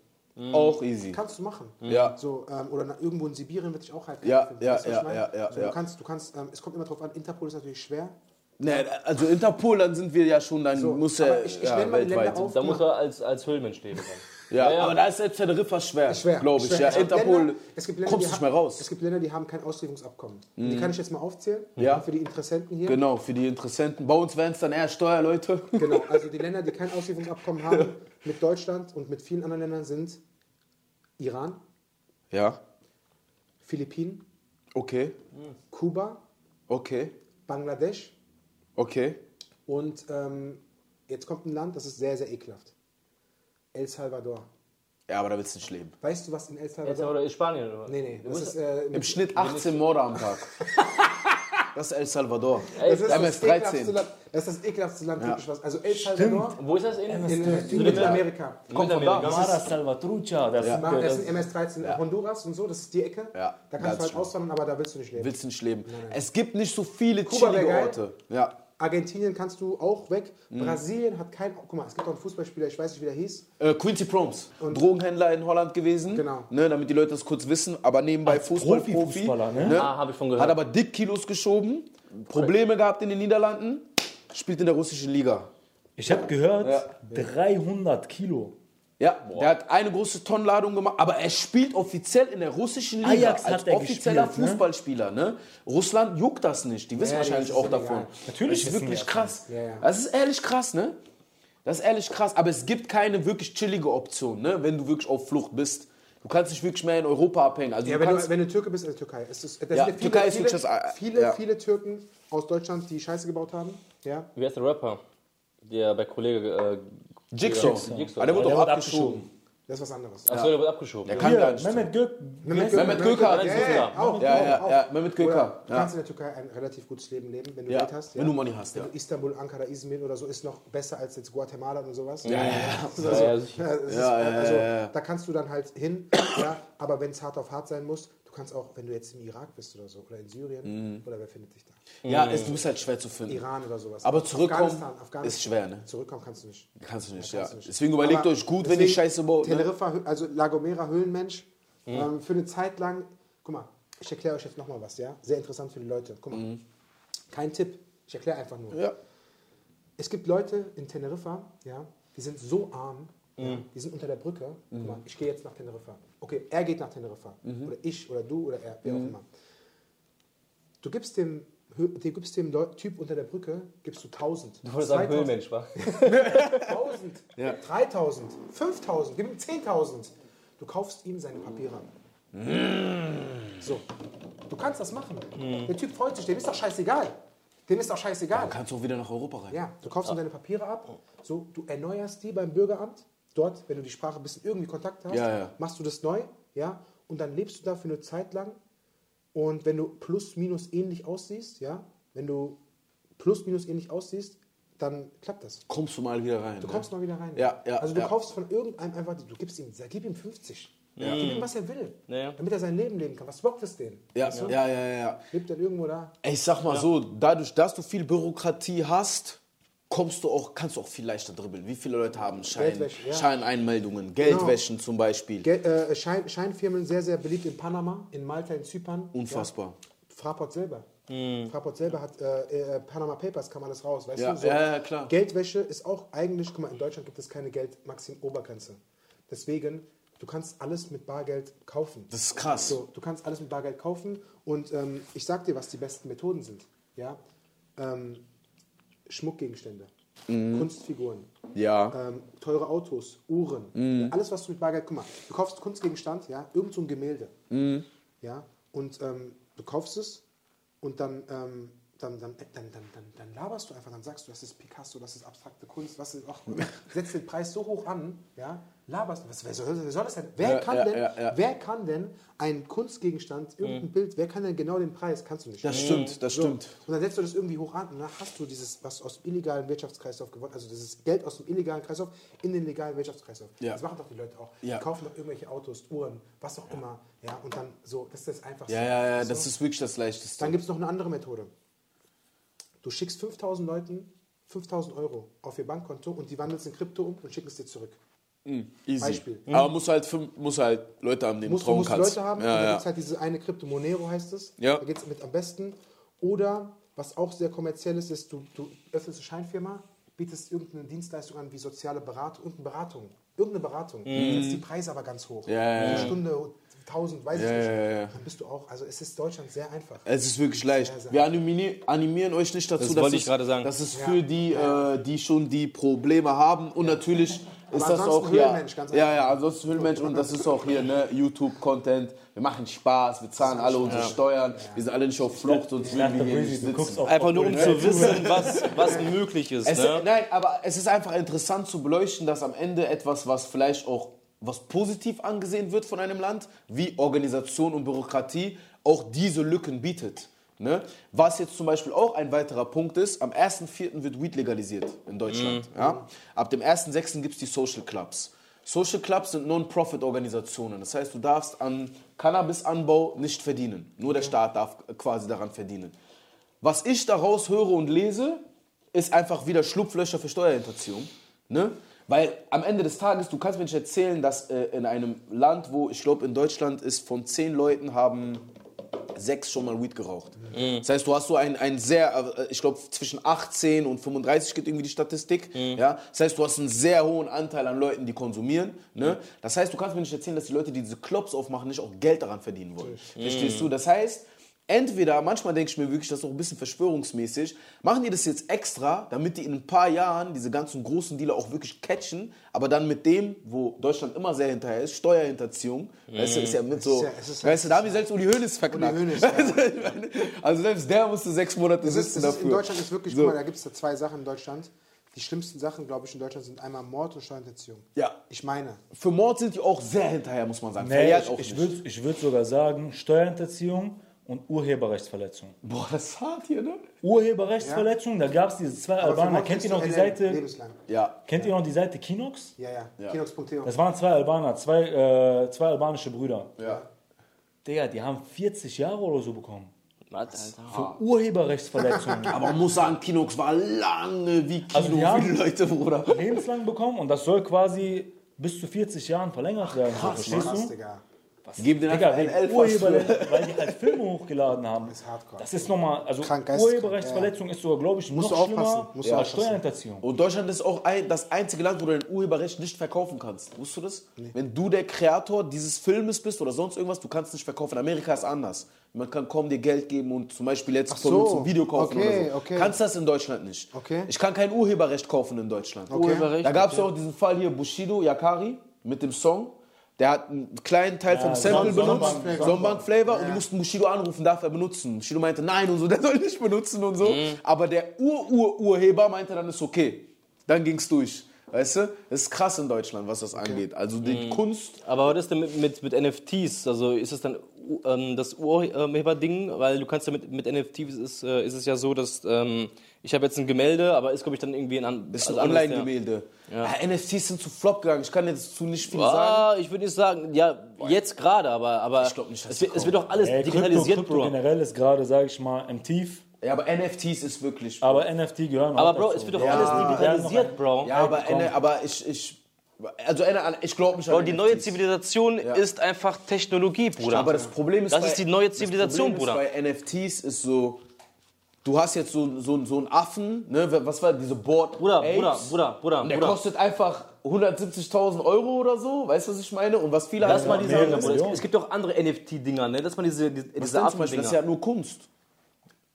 Speaker 1: Auch easy.
Speaker 2: Kannst du machen.
Speaker 1: Ja.
Speaker 2: So, ähm, oder nach, irgendwo in Sibirien wird dich auch halt
Speaker 1: Ja,
Speaker 2: finden.
Speaker 1: ja, ja, ja, ja,
Speaker 2: so,
Speaker 1: ja.
Speaker 2: Du kannst, du kannst, ähm, es kommt immer drauf an, Interpol ist natürlich schwer.
Speaker 1: Nee, also Interpol, dann sind wir ja schon, dann
Speaker 2: So,
Speaker 1: muss er
Speaker 2: ich- ich
Speaker 1: ja,
Speaker 2: nenn mal die
Speaker 1: weltweit.
Speaker 2: Länder auf.
Speaker 3: Da muss er als, als Höhlenmensch leben dann.
Speaker 1: Ja,
Speaker 3: Ja,
Speaker 1: aber da ist jetzt Teneriffa schwer,
Speaker 2: Schwer.
Speaker 1: glaube ich.
Speaker 2: schwer.
Speaker 1: Ja, Interpol,
Speaker 2: Länder, es gibt Länder,
Speaker 1: kommst
Speaker 2: die
Speaker 1: nicht
Speaker 2: haben-
Speaker 1: mehr raus. Mhm.
Speaker 2: Es gibt Länder, die haben kein Auslieferungsabkommen. Und Die kann ich jetzt mal aufzählen.
Speaker 1: Ja.
Speaker 2: Für die Interessenten hier.
Speaker 1: Genau, für die Interessenten. Bei uns wären es dann eher Steuerleute.
Speaker 2: Genau, *laughs* also die Länder, die kein Auslieferungsabkommen haben mit Deutschland und mit vielen anderen Ländern sind Iran,
Speaker 1: Ja.
Speaker 2: Philippinen,
Speaker 1: Okay,
Speaker 2: Kuba,
Speaker 1: okay,
Speaker 2: Bangladesch
Speaker 1: okay.
Speaker 2: und ähm, jetzt kommt ein Land, das ist sehr, sehr ekelhaft. El Salvador.
Speaker 1: Ja, aber da willst du nicht leben.
Speaker 2: Weißt du, was in El Salvador...
Speaker 3: aber in Spanien, oder?
Speaker 2: Nee, nee, das ist, äh,
Speaker 1: Im Schnitt 18 Morde am Tag. *laughs* Das ist El Salvador.
Speaker 2: das, ist das,
Speaker 1: MS
Speaker 2: ekelhaftste
Speaker 1: 13.
Speaker 2: Land, das ist das ekelhaftste Land, wirklich was. Also El Salvador
Speaker 3: Wo ist das in?
Speaker 2: in, in
Speaker 3: Südamerika.
Speaker 2: Mittelamerika.
Speaker 1: Kommt von da.
Speaker 4: Mara Salvatrucha, das,
Speaker 2: Das
Speaker 4: das,
Speaker 2: ist MS-13 Honduras und so, das ist die Ecke.
Speaker 1: Ja,
Speaker 2: da
Speaker 1: ganz
Speaker 2: kannst du halt auswandern, aber da willst du nicht leben.
Speaker 1: Willst du nicht leben. Es gibt nicht so viele
Speaker 2: Kuba
Speaker 1: chillige. Orte. Ja.
Speaker 2: Argentinien kannst du auch weg.
Speaker 1: Mhm.
Speaker 2: Brasilien hat kein. Guck mal, es gibt auch einen Fußballspieler, ich weiß nicht, wie der hieß.
Speaker 1: Äh, Quincy Promes, Drogenhändler in Holland gewesen.
Speaker 2: Genau.
Speaker 1: Ne, damit die Leute das kurz wissen. Aber nebenbei
Speaker 4: Als
Speaker 1: Fußball-Profi.
Speaker 4: Profifußballer, ne?
Speaker 3: Ah, habe ich von gehört.
Speaker 1: Hat aber dick Kilos geschoben. Probleme gehabt in den Niederlanden. Spielt in der russischen Liga.
Speaker 4: ich habe gehört,
Speaker 1: Ja.
Speaker 4: 300 Kilo.
Speaker 1: Ja, der hat eine große Tonnenladung gemacht, aber er spielt offiziell in der russischen Liga
Speaker 4: Ajax
Speaker 1: als
Speaker 4: er
Speaker 1: offizieller
Speaker 4: gespielt, ne?
Speaker 1: Fußballspieler. Ne? Russland juckt das nicht, die wissen
Speaker 2: Ja,
Speaker 1: wahrscheinlich
Speaker 2: ist
Speaker 1: auch davon.
Speaker 2: egal.
Speaker 4: Natürlich
Speaker 1: das ist wirklich krass.
Speaker 2: Ja, ja.
Speaker 1: Das ist ehrlich krass, ne? Das ist ehrlich krass, aber es gibt keine wirklich chillige Option, ne? wenn du wirklich auf Flucht bist. Du kannst nicht wirklich mehr in Europa abhängen. Also
Speaker 2: Ja,
Speaker 1: du
Speaker 2: wenn,
Speaker 1: kannst,
Speaker 2: du, wenn du Türke bist in der Türkei. Es ist,
Speaker 1: Ja,
Speaker 2: sind
Speaker 1: Türkei
Speaker 2: viele,
Speaker 1: ist
Speaker 2: viele,
Speaker 1: wirklich das, äh,
Speaker 2: viele,
Speaker 1: ja.
Speaker 2: viele Türken aus Deutschland, die Scheiße gebaut haben. Ja.
Speaker 3: Wie heißt der Rapper? Der bei Kollege. Äh,
Speaker 1: Jigsaw.
Speaker 3: Jigsaw.
Speaker 1: Aber der wurde auch abgeschoben.
Speaker 2: Das ist was anderes.
Speaker 3: Achso, der wird abgeschoben.
Speaker 1: Der kann
Speaker 4: Hier,
Speaker 1: gar nicht.
Speaker 4: Mehmet Gök.
Speaker 2: Mehmet
Speaker 1: Mehmet Göker.
Speaker 2: Ja, ja, ja,
Speaker 1: Mehmet Göker,
Speaker 2: Du kannst in der Türkei ein relativ gutes Leben leben, wenn du
Speaker 1: Ja,
Speaker 2: Geld hast.
Speaker 1: wenn du Money hast,
Speaker 2: Wenn
Speaker 1: ja.
Speaker 2: du Istanbul, Ankara, Izmir oder so ist noch besser als jetzt Guatemala und sowas.
Speaker 3: Ja, ja, ja,
Speaker 2: also. Da kannst du dann halt hin, ja, aber wenn es hart auf hart sein muss, kannst auch, wenn du jetzt im Irak bist oder so, oder in Syrien, oder wer findet dich da?
Speaker 1: Ja, es, du bist halt schwer zu finden.
Speaker 2: Iran oder sowas.
Speaker 1: Aber zurückkommen
Speaker 2: Afghanistan, Afghanistan.
Speaker 1: ist schwer, ne?
Speaker 2: Zurückkommen kannst du nicht.
Speaker 1: Kannst du nicht, ja.
Speaker 2: du nicht.
Speaker 1: Deswegen überlegt
Speaker 2: Aber
Speaker 1: euch gut, wenn ihr Scheiße baut. Ne?
Speaker 2: Teneriffa, also La Gomera, Höhlenmensch, ähm, für eine Zeit lang, guck mal, ich erkläre euch jetzt nochmal was, ja? Sehr interessant für die Leute. Guck mal, kein Tipp, ich erkläre einfach nur.
Speaker 1: Ja.
Speaker 2: Es gibt Leute in Teneriffa, ja, die sind so arm, ja, die sind unter der Brücke. Guck mal, ich gehe jetzt nach Teneriffa. Okay, er geht nach Teneriffa. Oder ich oder du oder er, wer auch immer. Du gibst dem, du gibst dem Leu- Typ unter der Brücke, gibst du 1000.
Speaker 3: Du wolltest sagen
Speaker 2: 2000,
Speaker 3: Höhlenmensch, wa?
Speaker 2: 1000, 3000, 5000, gib ihm 10.000. Du kaufst ihm seine Papiere ab. So, du kannst das machen. Der Typ freut sich, dem ist doch scheißegal. Dem ist doch scheißegal.
Speaker 1: Dann kannst du auch wieder nach Europa rein.
Speaker 2: Ja, du kaufst ihm deine Papiere ab, so, du erneuerst die beim Bürgeramt. Dort, wenn du die Sprache ein bisschen irgendwie Kontakt hast,
Speaker 1: Ja, ja.
Speaker 2: machst du das neu, ja, und dann lebst du da für eine Zeit lang. Und wenn du plus minus ähnlich aussiehst, ja, wenn du plus minus ähnlich aussiehst, dann klappt das.
Speaker 1: Kommst du mal wieder rein.
Speaker 2: Du
Speaker 1: ne?
Speaker 2: kommst mal wieder rein.
Speaker 1: Ja, ja,
Speaker 2: Also du
Speaker 1: ja.
Speaker 2: kaufst von irgendeinem einfach, du gibst ihm, gib ihm 50. Gib ihm, was er will,
Speaker 3: Ja, ja.
Speaker 2: damit er sein Leben leben kann. Was bockt es den?
Speaker 1: Ja, ja, ja, ja, ja.
Speaker 2: Lebt er irgendwo da?
Speaker 1: Ich sag mal so, dadurch, dass du viel Bürokratie hast, kommst du auch, kannst du auch viel leichter dribbeln. Wie viele Leute haben Schein,
Speaker 2: Geldwäsche, ja.
Speaker 1: Scheineinmeldungen, Geldwäschen zum Beispiel.
Speaker 2: Gel äh, Schein Scheinfirmen sehr, sehr beliebt in Panama, in Malta, in Zypern.
Speaker 1: Unfassbar.
Speaker 2: Ja. Fraport selber. Fraport selber hat äh, äh, Panama Papers, kam alles raus, weißt
Speaker 1: Ja,
Speaker 2: du? So.
Speaker 1: ja, ja, klar.
Speaker 2: Geldwäsche ist auch eigentlich, guck mal, in Deutschland gibt es keine Geldmaxim-Obergrenze. Deswegen, du kannst alles mit Bargeld kaufen.
Speaker 1: Das ist krass.
Speaker 2: So, du kannst alles mit Bargeld kaufen und ähm, ich sag dir, was die besten Methoden sind. Ja? Ähm, Schmuckgegenstände, Kunstfiguren,
Speaker 1: Mhm. Ja.
Speaker 2: ähm, teure Autos, Uhren,
Speaker 1: Mhm.
Speaker 2: alles, was du mit Bargeld, guck mal, du kaufst Kunstgegenstand, ja, irgend so ein Gemälde,
Speaker 1: Mhm.
Speaker 2: ja, und ähm, du kaufst es und dann, ähm, dann, dann, dann, dann, dann, laberst du einfach, dann sagst du, das ist Picasso, das ist abstrakte Kunst, was ist auch, *laughs* setzt den Preis so hoch an, ja, laberst, was, wer, soll, wer soll das denn, wer
Speaker 1: Ja,
Speaker 2: kann
Speaker 1: ja,
Speaker 2: denn,
Speaker 1: ja,
Speaker 2: wer kann denn ein Kunstgegenstand, irgendein Bild, wer kann denn genau den Preis, kannst du nicht.
Speaker 1: Das stimmt, das
Speaker 2: So.
Speaker 1: stimmt.
Speaker 2: Und dann setzt du das irgendwie hoch an und dann hast du dieses, was aus dem illegalen Wirtschaftskreislauf gewonnen, also dieses Geld aus dem illegalen Kreislauf in den legalen Wirtschaftskreislauf. Das machen doch die Leute auch. Die kaufen doch irgendwelche Autos, Uhren, was auch immer. Ja, und dann so, das ist das Einfachste.
Speaker 1: Ja, ja, ja,
Speaker 2: Weißt
Speaker 1: das ist wirklich das Leichteste.
Speaker 2: Dann gibt es noch eine andere Methode. Du schickst 5000 Leuten 5000 Euro auf ihr Bankkonto und die wandeln es in Krypto um und schicken es dir zurück.
Speaker 1: Easy.
Speaker 2: Beispiel.
Speaker 1: Aber musst halt, fünf- musst halt Leute haben, denen du trauen
Speaker 2: musst
Speaker 1: kannst.
Speaker 2: Leute haben, und
Speaker 1: ja,
Speaker 2: da
Speaker 1: ja.
Speaker 2: gibt es halt diese eine Krypto, Monero heißt es.
Speaker 1: Ja.
Speaker 2: Da geht es mit am besten. Oder, was auch sehr kommerziell ist, ist, du, du öffnest eine Scheinfirma, bietest irgendeine Dienstleistung an, wie soziale Beratung, irgendeine Beratung. Irgendeine Beratung. Setzt die Preise aber ganz hoch.
Speaker 1: Mhm. Ja, ja, ja.
Speaker 2: Stunde 1000, weiß
Speaker 1: Ja,
Speaker 2: ich nicht.
Speaker 1: ja, ja.
Speaker 2: Dann bist du auch, also es ist Deutschland sehr einfach.
Speaker 1: Es ist wirklich leicht.
Speaker 2: Sehr, sehr
Speaker 1: Wir animieren, animieren euch nicht dazu,
Speaker 3: Das
Speaker 1: dass,
Speaker 3: wollte ich
Speaker 1: es,
Speaker 3: gerade sagen.
Speaker 1: dass es
Speaker 2: Ja.
Speaker 1: für die, äh, die schon die Probleme haben und natürlich ist
Speaker 2: Aber
Speaker 1: das auch hier.
Speaker 2: Höhlenmensch, ganz
Speaker 1: ja, ja, ansonsten Höhlenmensch und das ist auch hier, ne, YouTube-Content. Wir machen Spaß, wir zahlen alle unsere Steuern, wir sind alle nicht auf Flucht,
Speaker 4: dachte,
Speaker 1: würden wir hier nicht sitzen.
Speaker 3: Einfach nur um zu wissen, was, was möglich ist.
Speaker 1: Es,
Speaker 3: Ne?
Speaker 1: Nein, aber es ist einfach interessant zu beleuchten, dass am Ende etwas, was vielleicht auch was positiv angesehen wird von einem Land, wie Organisation und Bürokratie, auch diese Lücken bietet. Ne? Was jetzt zum Beispiel auch ein weiterer Punkt ist, am 1.4. wird Weed legalisiert in Deutschland. Ja? Ab dem 1.6. gibt es die Social Clubs. Social Clubs sind Non-Profit-Organisationen. Das heißt, du darfst an Cannabisanbau nicht verdienen. Nur der Staat darf quasi daran verdienen. Was ich daraus höre und lese, ist einfach wieder Schlupflöcher für Steuerhinterziehung. Ne? Weil am Ende des Tages, du kannst mir nicht erzählen, dass äh, in einem Land, wo ich glaube, in Deutschland ist von zehn Leuten haben sechs schon mal Weed geraucht. Das heißt, du hast so ein, ein sehr, äh, ich glaube, zwischen 18 und 35 geht irgendwie die Statistik. Ja? Das heißt, du hast einen sehr hohen Anteil an Leuten, die konsumieren. Ne? Das heißt, du kannst mir nicht erzählen, dass die Leute, die diese Clubs aufmachen, nicht auch Geld daran verdienen wollen. Verstehst du? Das heißt, entweder, manchmal denke ich mir wirklich, das ist auch ein bisschen verschwörungsmäßig, machen die das jetzt extra, damit die in ein paar Jahren diese ganzen großen Dealer auch wirklich catchen, aber dann mit dem, wo Deutschland immer sehr hinterher ist, Steuerhinterziehung, weißt du, ist ja mit so,
Speaker 2: ja- es ist-
Speaker 1: weißt du, da haben wir selbst Uli Hoeneß verknackt.
Speaker 2: Uli Hoeneß, *laughs* ja.
Speaker 1: also selbst der musste sechs Monate
Speaker 2: ist,
Speaker 1: sitzen
Speaker 2: ist,
Speaker 1: dafür.
Speaker 2: in Deutschland ist wirklich,
Speaker 1: So.
Speaker 2: guck mal, da gibt es da zwei Sachen in Deutschland. Die schlimmsten Sachen, glaube ich, in Deutschland sind einmal Mord und Steuerhinterziehung.
Speaker 1: Ja.
Speaker 2: Ich meine,
Speaker 1: Für Mord sind die auch sehr hinterher, muss man sagen.
Speaker 4: Nee,
Speaker 1: Verjährt
Speaker 4: ich,
Speaker 1: auch
Speaker 4: ich würde würd sogar sagen, Steuerhinterziehung und Urheberrechtsverletzung.
Speaker 1: Boah, das ist hart hier, ne?
Speaker 4: Urheberrechtsverletzung, da gab es diese zwei
Speaker 2: aber
Speaker 4: Albaner. Kennt ihr noch die Seite?
Speaker 2: Lebenslang.
Speaker 1: Ja.
Speaker 4: Kennt ihr noch die Seite Kinox?
Speaker 2: Ja, ja. Kinox.de.
Speaker 4: Das waren zwei Albaner, zwei, äh, zwei albanische Brüder.
Speaker 1: Ja.
Speaker 4: Digga, die haben 40 Jahre oder so bekommen.
Speaker 3: Warte, Alter.
Speaker 4: Für Urheberrechtsverletzungen. *laughs*
Speaker 1: Aber man muss sagen, Kinox war lange wie Kino
Speaker 4: Also haben-
Speaker 1: die Leute, Bruder.
Speaker 4: lebenslang bekommen und das soll quasi bis zu 40 Jahren verlängert werden. so, verstehst
Speaker 2: Krass,
Speaker 4: du?
Speaker 2: Digga.
Speaker 1: Die geben den
Speaker 4: Digga, wegen
Speaker 1: Elfer.
Speaker 4: Urheber, weil die halt Filme hochgeladen haben.
Speaker 2: Das ist hardcore.
Speaker 4: Das ist nochmal, also
Speaker 2: Krank,
Speaker 4: Urheberrechtsverletzung ist sogar, glaube ich,
Speaker 2: Musst
Speaker 4: noch
Speaker 2: du
Speaker 4: schlimmer
Speaker 2: musst du
Speaker 4: als
Speaker 2: aufpassen.
Speaker 4: Steuerhinterziehung.
Speaker 1: Und Deutschland ist auch ein, das einzige Land, wo du dein Urheberrecht nicht verkaufen kannst. Wusstest du das? Wenn du der Kreator dieses Filmes bist oder sonst irgendwas, du kannst nicht verkaufen. In Amerika ist anders. Man kann kaum dir Geld geben und zum Beispiel jetzt
Speaker 2: so.
Speaker 1: ein Video kaufen
Speaker 2: Okay,
Speaker 1: oder so.
Speaker 2: okay.
Speaker 1: Kannst das in Deutschland nicht.
Speaker 2: Okay.
Speaker 1: Ich kann kein Urheberrecht kaufen in Deutschland.
Speaker 3: Urheberrecht,
Speaker 1: Da gab es
Speaker 3: okay.
Speaker 1: auch diesen Fall hier, Bushido Yakari mit dem Song. Der hat einen kleinen Teil vom Sample
Speaker 4: Son-
Speaker 1: benutzt,
Speaker 4: Sonnenbank-Flavor.
Speaker 1: Sonnenbank-Flavor, und die mussten Bushido anrufen, darf er benutzen. Bushido meinte, nein und so, *laughs* der soll nicht benutzen und so. Aber der Ur-Ur-Urheber meinte dann, ist okay. Dann ging's durch. Weißt du? Das ist krass in Deutschland, was das angeht. Also die Kunst.
Speaker 3: Aber was ist denn mit, mit, mit NFTs? Also ist es dann ähm, das Urheber-Ding? Weil du kannst ja mit, mit NFTs ist, äh, ist es ja so, dass ähm, ich habe jetzt ein Gemälde, aber ist glaube ich dann irgendwie ein, an,
Speaker 1: ist ein
Speaker 3: also anderes,
Speaker 1: Online-Gemälde. Ja. NFTs sind zu flop gegangen. Ich kann jetzt zu nicht viel sagen.
Speaker 3: Ah, ich würde nicht sagen, ja, jetzt gerade, aber, aber
Speaker 1: Ich glaub nicht, dass
Speaker 3: es, wird, es wird doch alles
Speaker 4: Ey, Krypto,
Speaker 3: digitalisiert,
Speaker 4: Krypto
Speaker 3: Bro.
Speaker 4: generell ist gerade, sage ich mal, im Tief.
Speaker 1: Ja, aber NFTs ist wirklich.
Speaker 4: Aber NFT gehören
Speaker 3: Aber
Speaker 4: auch
Speaker 3: Bro,
Speaker 4: dazu.
Speaker 3: es wird doch
Speaker 1: Ja.
Speaker 3: alles
Speaker 1: Ja,
Speaker 3: digitalisiert, Bro.
Speaker 1: ja, aber. N- aber ich, ich. Also, ich glaube nicht
Speaker 3: Bro,
Speaker 1: an
Speaker 3: die neue Zivilisation ist einfach Technologie, Bruder.
Speaker 1: Aber das Problem ist,
Speaker 3: Das
Speaker 1: bei,
Speaker 3: ist die neue Zivilisation,
Speaker 1: das Problem
Speaker 3: Bruder.
Speaker 1: Ist bei NFTs ist so, du hast jetzt so, so, so einen Affen, ne? Was war diese Board
Speaker 3: Bruder,
Speaker 1: Apes,
Speaker 3: Bruder, Bruder, Bruder,
Speaker 1: Und der
Speaker 3: Bruder.
Speaker 1: kostet einfach 170.000 Euro oder so, weißt du, was ich meine? Und was viele
Speaker 3: Lass
Speaker 1: halt
Speaker 3: mal diese, Bruder, es, gibt doch andere NFT-Dinger, ne? Lass mal diese, diese,
Speaker 1: was
Speaker 3: diese
Speaker 1: Beispiel, das ist ja
Speaker 3: Affen-Dinger.
Speaker 1: nur Kunst.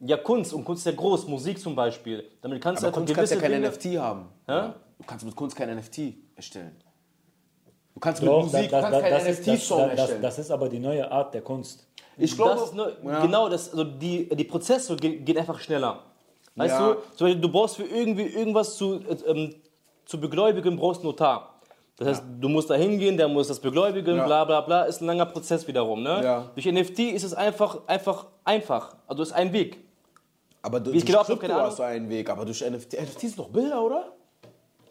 Speaker 3: Ja, Kunst und Kunst ist ja groß, Musik zum Beispiel. Damit kannst du
Speaker 1: Aber
Speaker 3: einfach
Speaker 1: Kunst kannst ja kein
Speaker 3: Dinge-
Speaker 1: NFT haben.
Speaker 3: Hä?
Speaker 1: Du kannst mit Kunst kein NFT erstellen. Du kannst
Speaker 4: Doch,
Speaker 1: mit Musik,
Speaker 4: das,
Speaker 1: du kannst
Speaker 4: das, das, das,
Speaker 1: NFT-Song
Speaker 4: das, das,
Speaker 1: erstellen.
Speaker 4: das ist aber die neue Art der Kunst.
Speaker 1: Ich glaube,
Speaker 3: das nur,
Speaker 1: ja.
Speaker 3: Genau, das, also die, die Prozesse ge- gehen einfach schneller. Weißt
Speaker 1: Ja.
Speaker 3: du, zum Beispiel, du brauchst für irgendwie irgendwas zu, äh, ähm, zu begläubigen, brauchst einen Notar. Das heißt, du musst da hingehen, der muss das begläubigen,
Speaker 1: Ja.
Speaker 3: bla bla bla, ist ein langer Prozess wiederum. Ne?
Speaker 1: Ja.
Speaker 3: Durch NFT ist es einfach, einfach einfach. Also ist ein Weg.
Speaker 1: Aber du, durch
Speaker 3: hab,
Speaker 1: Krypto
Speaker 3: keine
Speaker 1: hast du einen Weg, aber durch NFT. NFT sind doch Bilder, oder?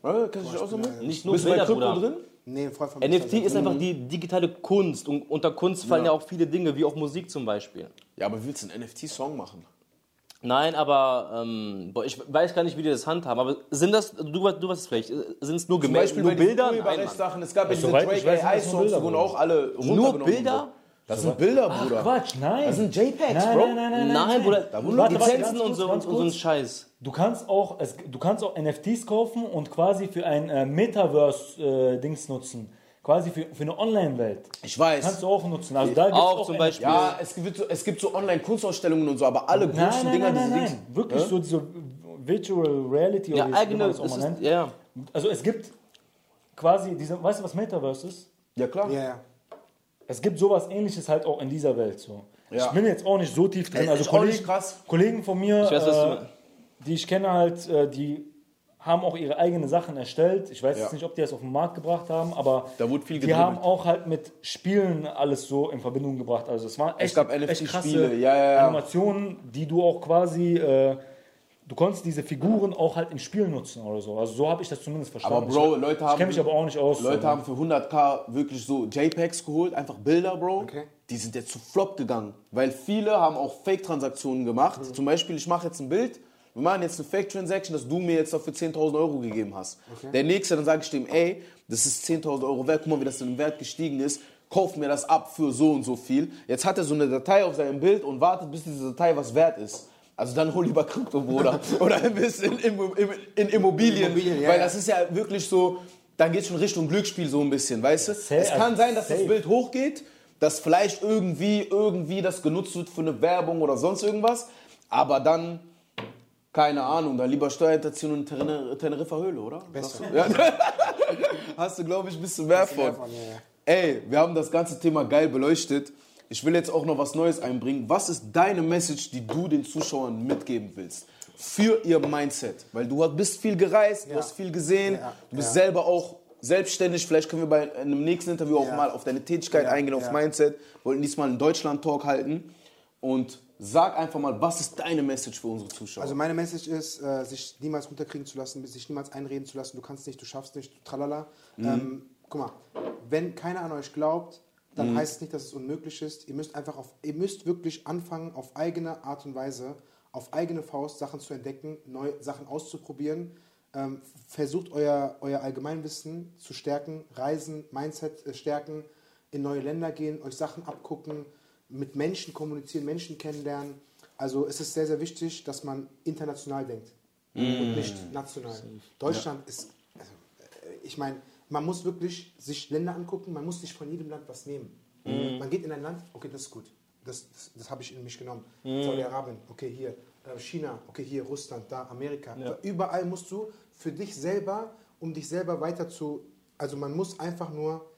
Speaker 1: Kannst du dich auch so mit?
Speaker 3: Nicht nur
Speaker 1: Bist du bei
Speaker 3: Bilder,
Speaker 1: Krypto drin?
Speaker 2: Nee, ein Freund von mir
Speaker 3: NFT
Speaker 2: halt-
Speaker 3: ist einfach die digitale Kunst und unter Kunst fallen ja, auch viele Dinge, wie auch Musik zum Beispiel.
Speaker 1: Ja, aber willst du einen NFT-Song machen?
Speaker 3: Nein, aber ähm, boah, ich weiß gar nicht, wie die das handhaben. Aber sind das, du, du weißt es vielleicht, sind es nur Gemälde,
Speaker 1: Beispiel
Speaker 3: nur Bilder? Nein, Mann.
Speaker 1: Es gab ja diese Drake
Speaker 4: nur
Speaker 1: AI-Songs, die wurden auch alle runtergenommen. und
Speaker 3: Bilder?
Speaker 1: So. Das sind Bilder, Bruder.
Speaker 4: Quatsch, nein.
Speaker 1: Das sind JPEGs,
Speaker 4: nein,
Speaker 1: Bro.
Speaker 4: nein, nein, nein,
Speaker 3: Nein, Bruder,
Speaker 1: Da wurden
Speaker 4: Warte,
Speaker 3: Lizenzen und so, und,
Speaker 4: ganz
Speaker 3: und so ein. Scheiß.
Speaker 4: Du kannst auch, es, du kannst auch NFTs kaufen und quasi für ein äh, Metaverse-Dings nutzen. Quasi für, für eine Online-Welt.
Speaker 1: Ich weiß.
Speaker 4: Kannst du auch nutzen. Also da gibt's
Speaker 3: Auch zum Beispiel.
Speaker 1: Ja, es gibt so, es gibt so Online-Kunstausstellungen und so, aber alle
Speaker 4: Nein,
Speaker 1: großen
Speaker 4: nein,
Speaker 1: Dinger,
Speaker 4: nein, nein,
Speaker 1: diese
Speaker 4: nein. Wirklich so diese Virtual Reality
Speaker 3: Ja,
Speaker 4: oder wie
Speaker 3: eigene,
Speaker 4: man
Speaker 3: das
Speaker 4: auch mal
Speaker 3: ist,
Speaker 4: nennt.
Speaker 3: ja.
Speaker 4: Also es gibt quasi, diese, weißt du, was Metaverse ist?
Speaker 1: Ja, klar.
Speaker 2: Ja, ja.
Speaker 4: Es gibt sowas ähnliches halt auch in dieser Welt. So.
Speaker 1: Ja.
Speaker 4: Ich bin jetzt auch nicht so tief drin. Also
Speaker 1: ist auch nicht
Speaker 4: Kollegen,
Speaker 1: krass.
Speaker 4: Kollegen von mir,
Speaker 3: Ich weiß,
Speaker 4: äh, die ich kenne halt, äh, die haben auch ihre eigenen Sachen erstellt. Ich weiß
Speaker 1: Ja.
Speaker 4: jetzt nicht, ob die das auf den Markt gebracht haben, aber
Speaker 1: Da wurde viel
Speaker 4: die
Speaker 1: gedribbelt.
Speaker 4: haben auch halt mit Spielen alles so in Verbindung gebracht. Also es waren echt,
Speaker 1: gab
Speaker 4: echt krasse
Speaker 1: ja, ja, ja.
Speaker 4: Animationen, die du auch quasi, äh, du konntest diese Figuren auch halt in Spielen nutzen oder so. Also so habe ich das zumindest verstanden.
Speaker 1: Aber Bro,
Speaker 4: ich,
Speaker 1: Leute
Speaker 4: ich
Speaker 1: haben-
Speaker 4: kenne mich aber auch nicht aus.
Speaker 1: Leute
Speaker 4: so.
Speaker 1: haben für 100k wirklich so JPEGs geholt, einfach Bilder, Bro.
Speaker 2: Okay.
Speaker 1: Die sind jetzt zu Flop gegangen, weil viele haben auch Fake-Transaktionen gemacht. Zum Beispiel, ich mache jetzt ein Bild, wir machen jetzt eine Fake-Transaction, dass du mir jetzt dafür 10.000 Euro gegeben hast. Der Nächste, dann sage ich dem, ey, das ist 10.000 Euro wert, guck mal, wie das im Wert gestiegen ist, kauf mir das ab für so und so viel. Jetzt hat er so eine Datei auf seinem Bild und wartet, bis diese Datei was wert ist. Also dann hol lieber Krypto, Bruder. *laughs* Oder invest in, in, in, Immobilien.
Speaker 2: Immobilien, ja,
Speaker 1: weil das ist ja wirklich so, dann geht schon Richtung Glücksspiel so ein bisschen, weißt du?
Speaker 4: Safe,
Speaker 1: es kann sein, dass das
Speaker 4: safe.
Speaker 1: Bild hochgeht, dass vielleicht irgendwie, irgendwie das genutzt wird für eine Werbung oder sonst irgendwas, aber dann, keine Ahnung, dann lieber Steuerhinterziehung in Tener Teneriffa Höhle, oder?
Speaker 2: Besser.
Speaker 1: Ja. *laughs* Hast du, glaube ich, ein bisschen mehr von. Ey, wir haben das ganze Thema geil beleuchtet. Ich will jetzt auch noch was Neues einbringen. Was ist deine Message, die du den Zuschauern mitgeben willst? Für ihr Mindset. Weil du bist viel gereist, du
Speaker 2: Ja.
Speaker 1: hast viel gesehen,
Speaker 2: Ja,
Speaker 1: du bist
Speaker 2: ja.
Speaker 1: selber auch selbstständig. Vielleicht können wir bei einem nächsten Interview auch mal auf deine Tätigkeit eingehen, auf. Mindset. Wir wollten diesmal einen Deutschland-Talk halten. Und sag einfach mal, was ist deine Message für unsere Zuschauer?
Speaker 2: Also meine Message ist, äh, sich niemals runterkriegen zu lassen, sich niemals einreden zu lassen, du kannst nicht, du schaffst nicht, tralala. Ähm, guck mal, wenn keiner an euch glaubt, dann heißt es nicht, dass es unmöglich ist. Ihr müsst einfach auf, ihr müsst wirklich anfangen, auf eigene Art und Weise, auf eigene Faust Sachen zu entdecken, neue Sachen auszuprobieren. Ähm, versucht euer, euer Allgemeinwissen zu stärken, Reisen, Mindset äh, stärken, in neue Länder gehen, euch Sachen abgucken, mit Menschen kommunizieren, Menschen kennenlernen. Also es ist sehr, sehr wichtig, dass man international denkt und nicht national. Deutschland ist, also, äh, ich meine, man muss wirklich sich Länder angucken, man muss nicht von jedem Land was nehmen. Man geht in ein Land, okay, das ist gut, das, das, das habe ich in mich genommen. Saudi-Arabien, okay, hier. Äh, China, okay, hier, Russland, da, Amerika. Überall musst du für dich selber, um dich selber weiter zu, also man muss einfach nur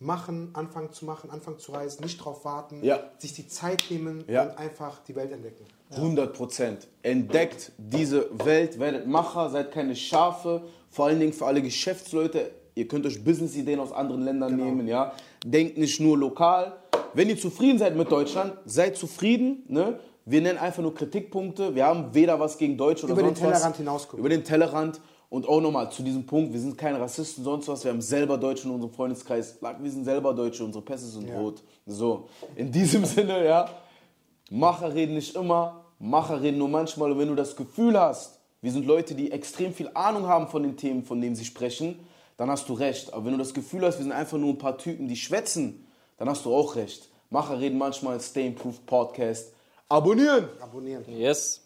Speaker 2: machen, anfangen zu machen, anfangen zu reisen, nicht drauf warten,
Speaker 1: Ja.
Speaker 2: sich die Zeit nehmen
Speaker 1: Ja.
Speaker 2: und einfach die Welt entdecken.
Speaker 1: 100 Prozent. Entdeckt diese Welt, werdet Macher, seid keine Schafe. Vor allen Dingen für alle Geschäftsleute. Ihr könnt euch Business-Ideen aus anderen Ländern
Speaker 2: Genau.
Speaker 1: nehmen, ja. Denkt nicht nur lokal. Wenn ihr zufrieden seid mit Deutschland, seid zufrieden. Ne? Wir nennen einfach nur Kritikpunkte. Wir haben weder was gegen Deutsch oder
Speaker 2: Über den
Speaker 1: sonst was.
Speaker 2: Tellerrand hinaus gucken.
Speaker 1: Über den Tellerrand. Und auch nochmal zu diesem Punkt, wir sind keine Rassisten, sonst was. Wir haben selber Deutsche in unserem Freundeskreis. Wir sind selber Deutsche, unsere Pässe sind
Speaker 2: Ja.
Speaker 1: rot. So, in diesem *laughs* Sinne, ja. Macher reden nicht immer, Macher reden nur manchmal. Und wenn du das Gefühl hast, wir sind Leute, die extrem viel Ahnung haben von den Themen, von denen sie sprechen, dann hast du recht. Aber wenn du das Gefühl hast, wir sind einfach nur ein paar Typen, die schwätzen, dann hast du auch recht. Macher reden manchmal, Stay Improved Podcast. Abonnieren!
Speaker 2: Abonnieren.
Speaker 3: Yes.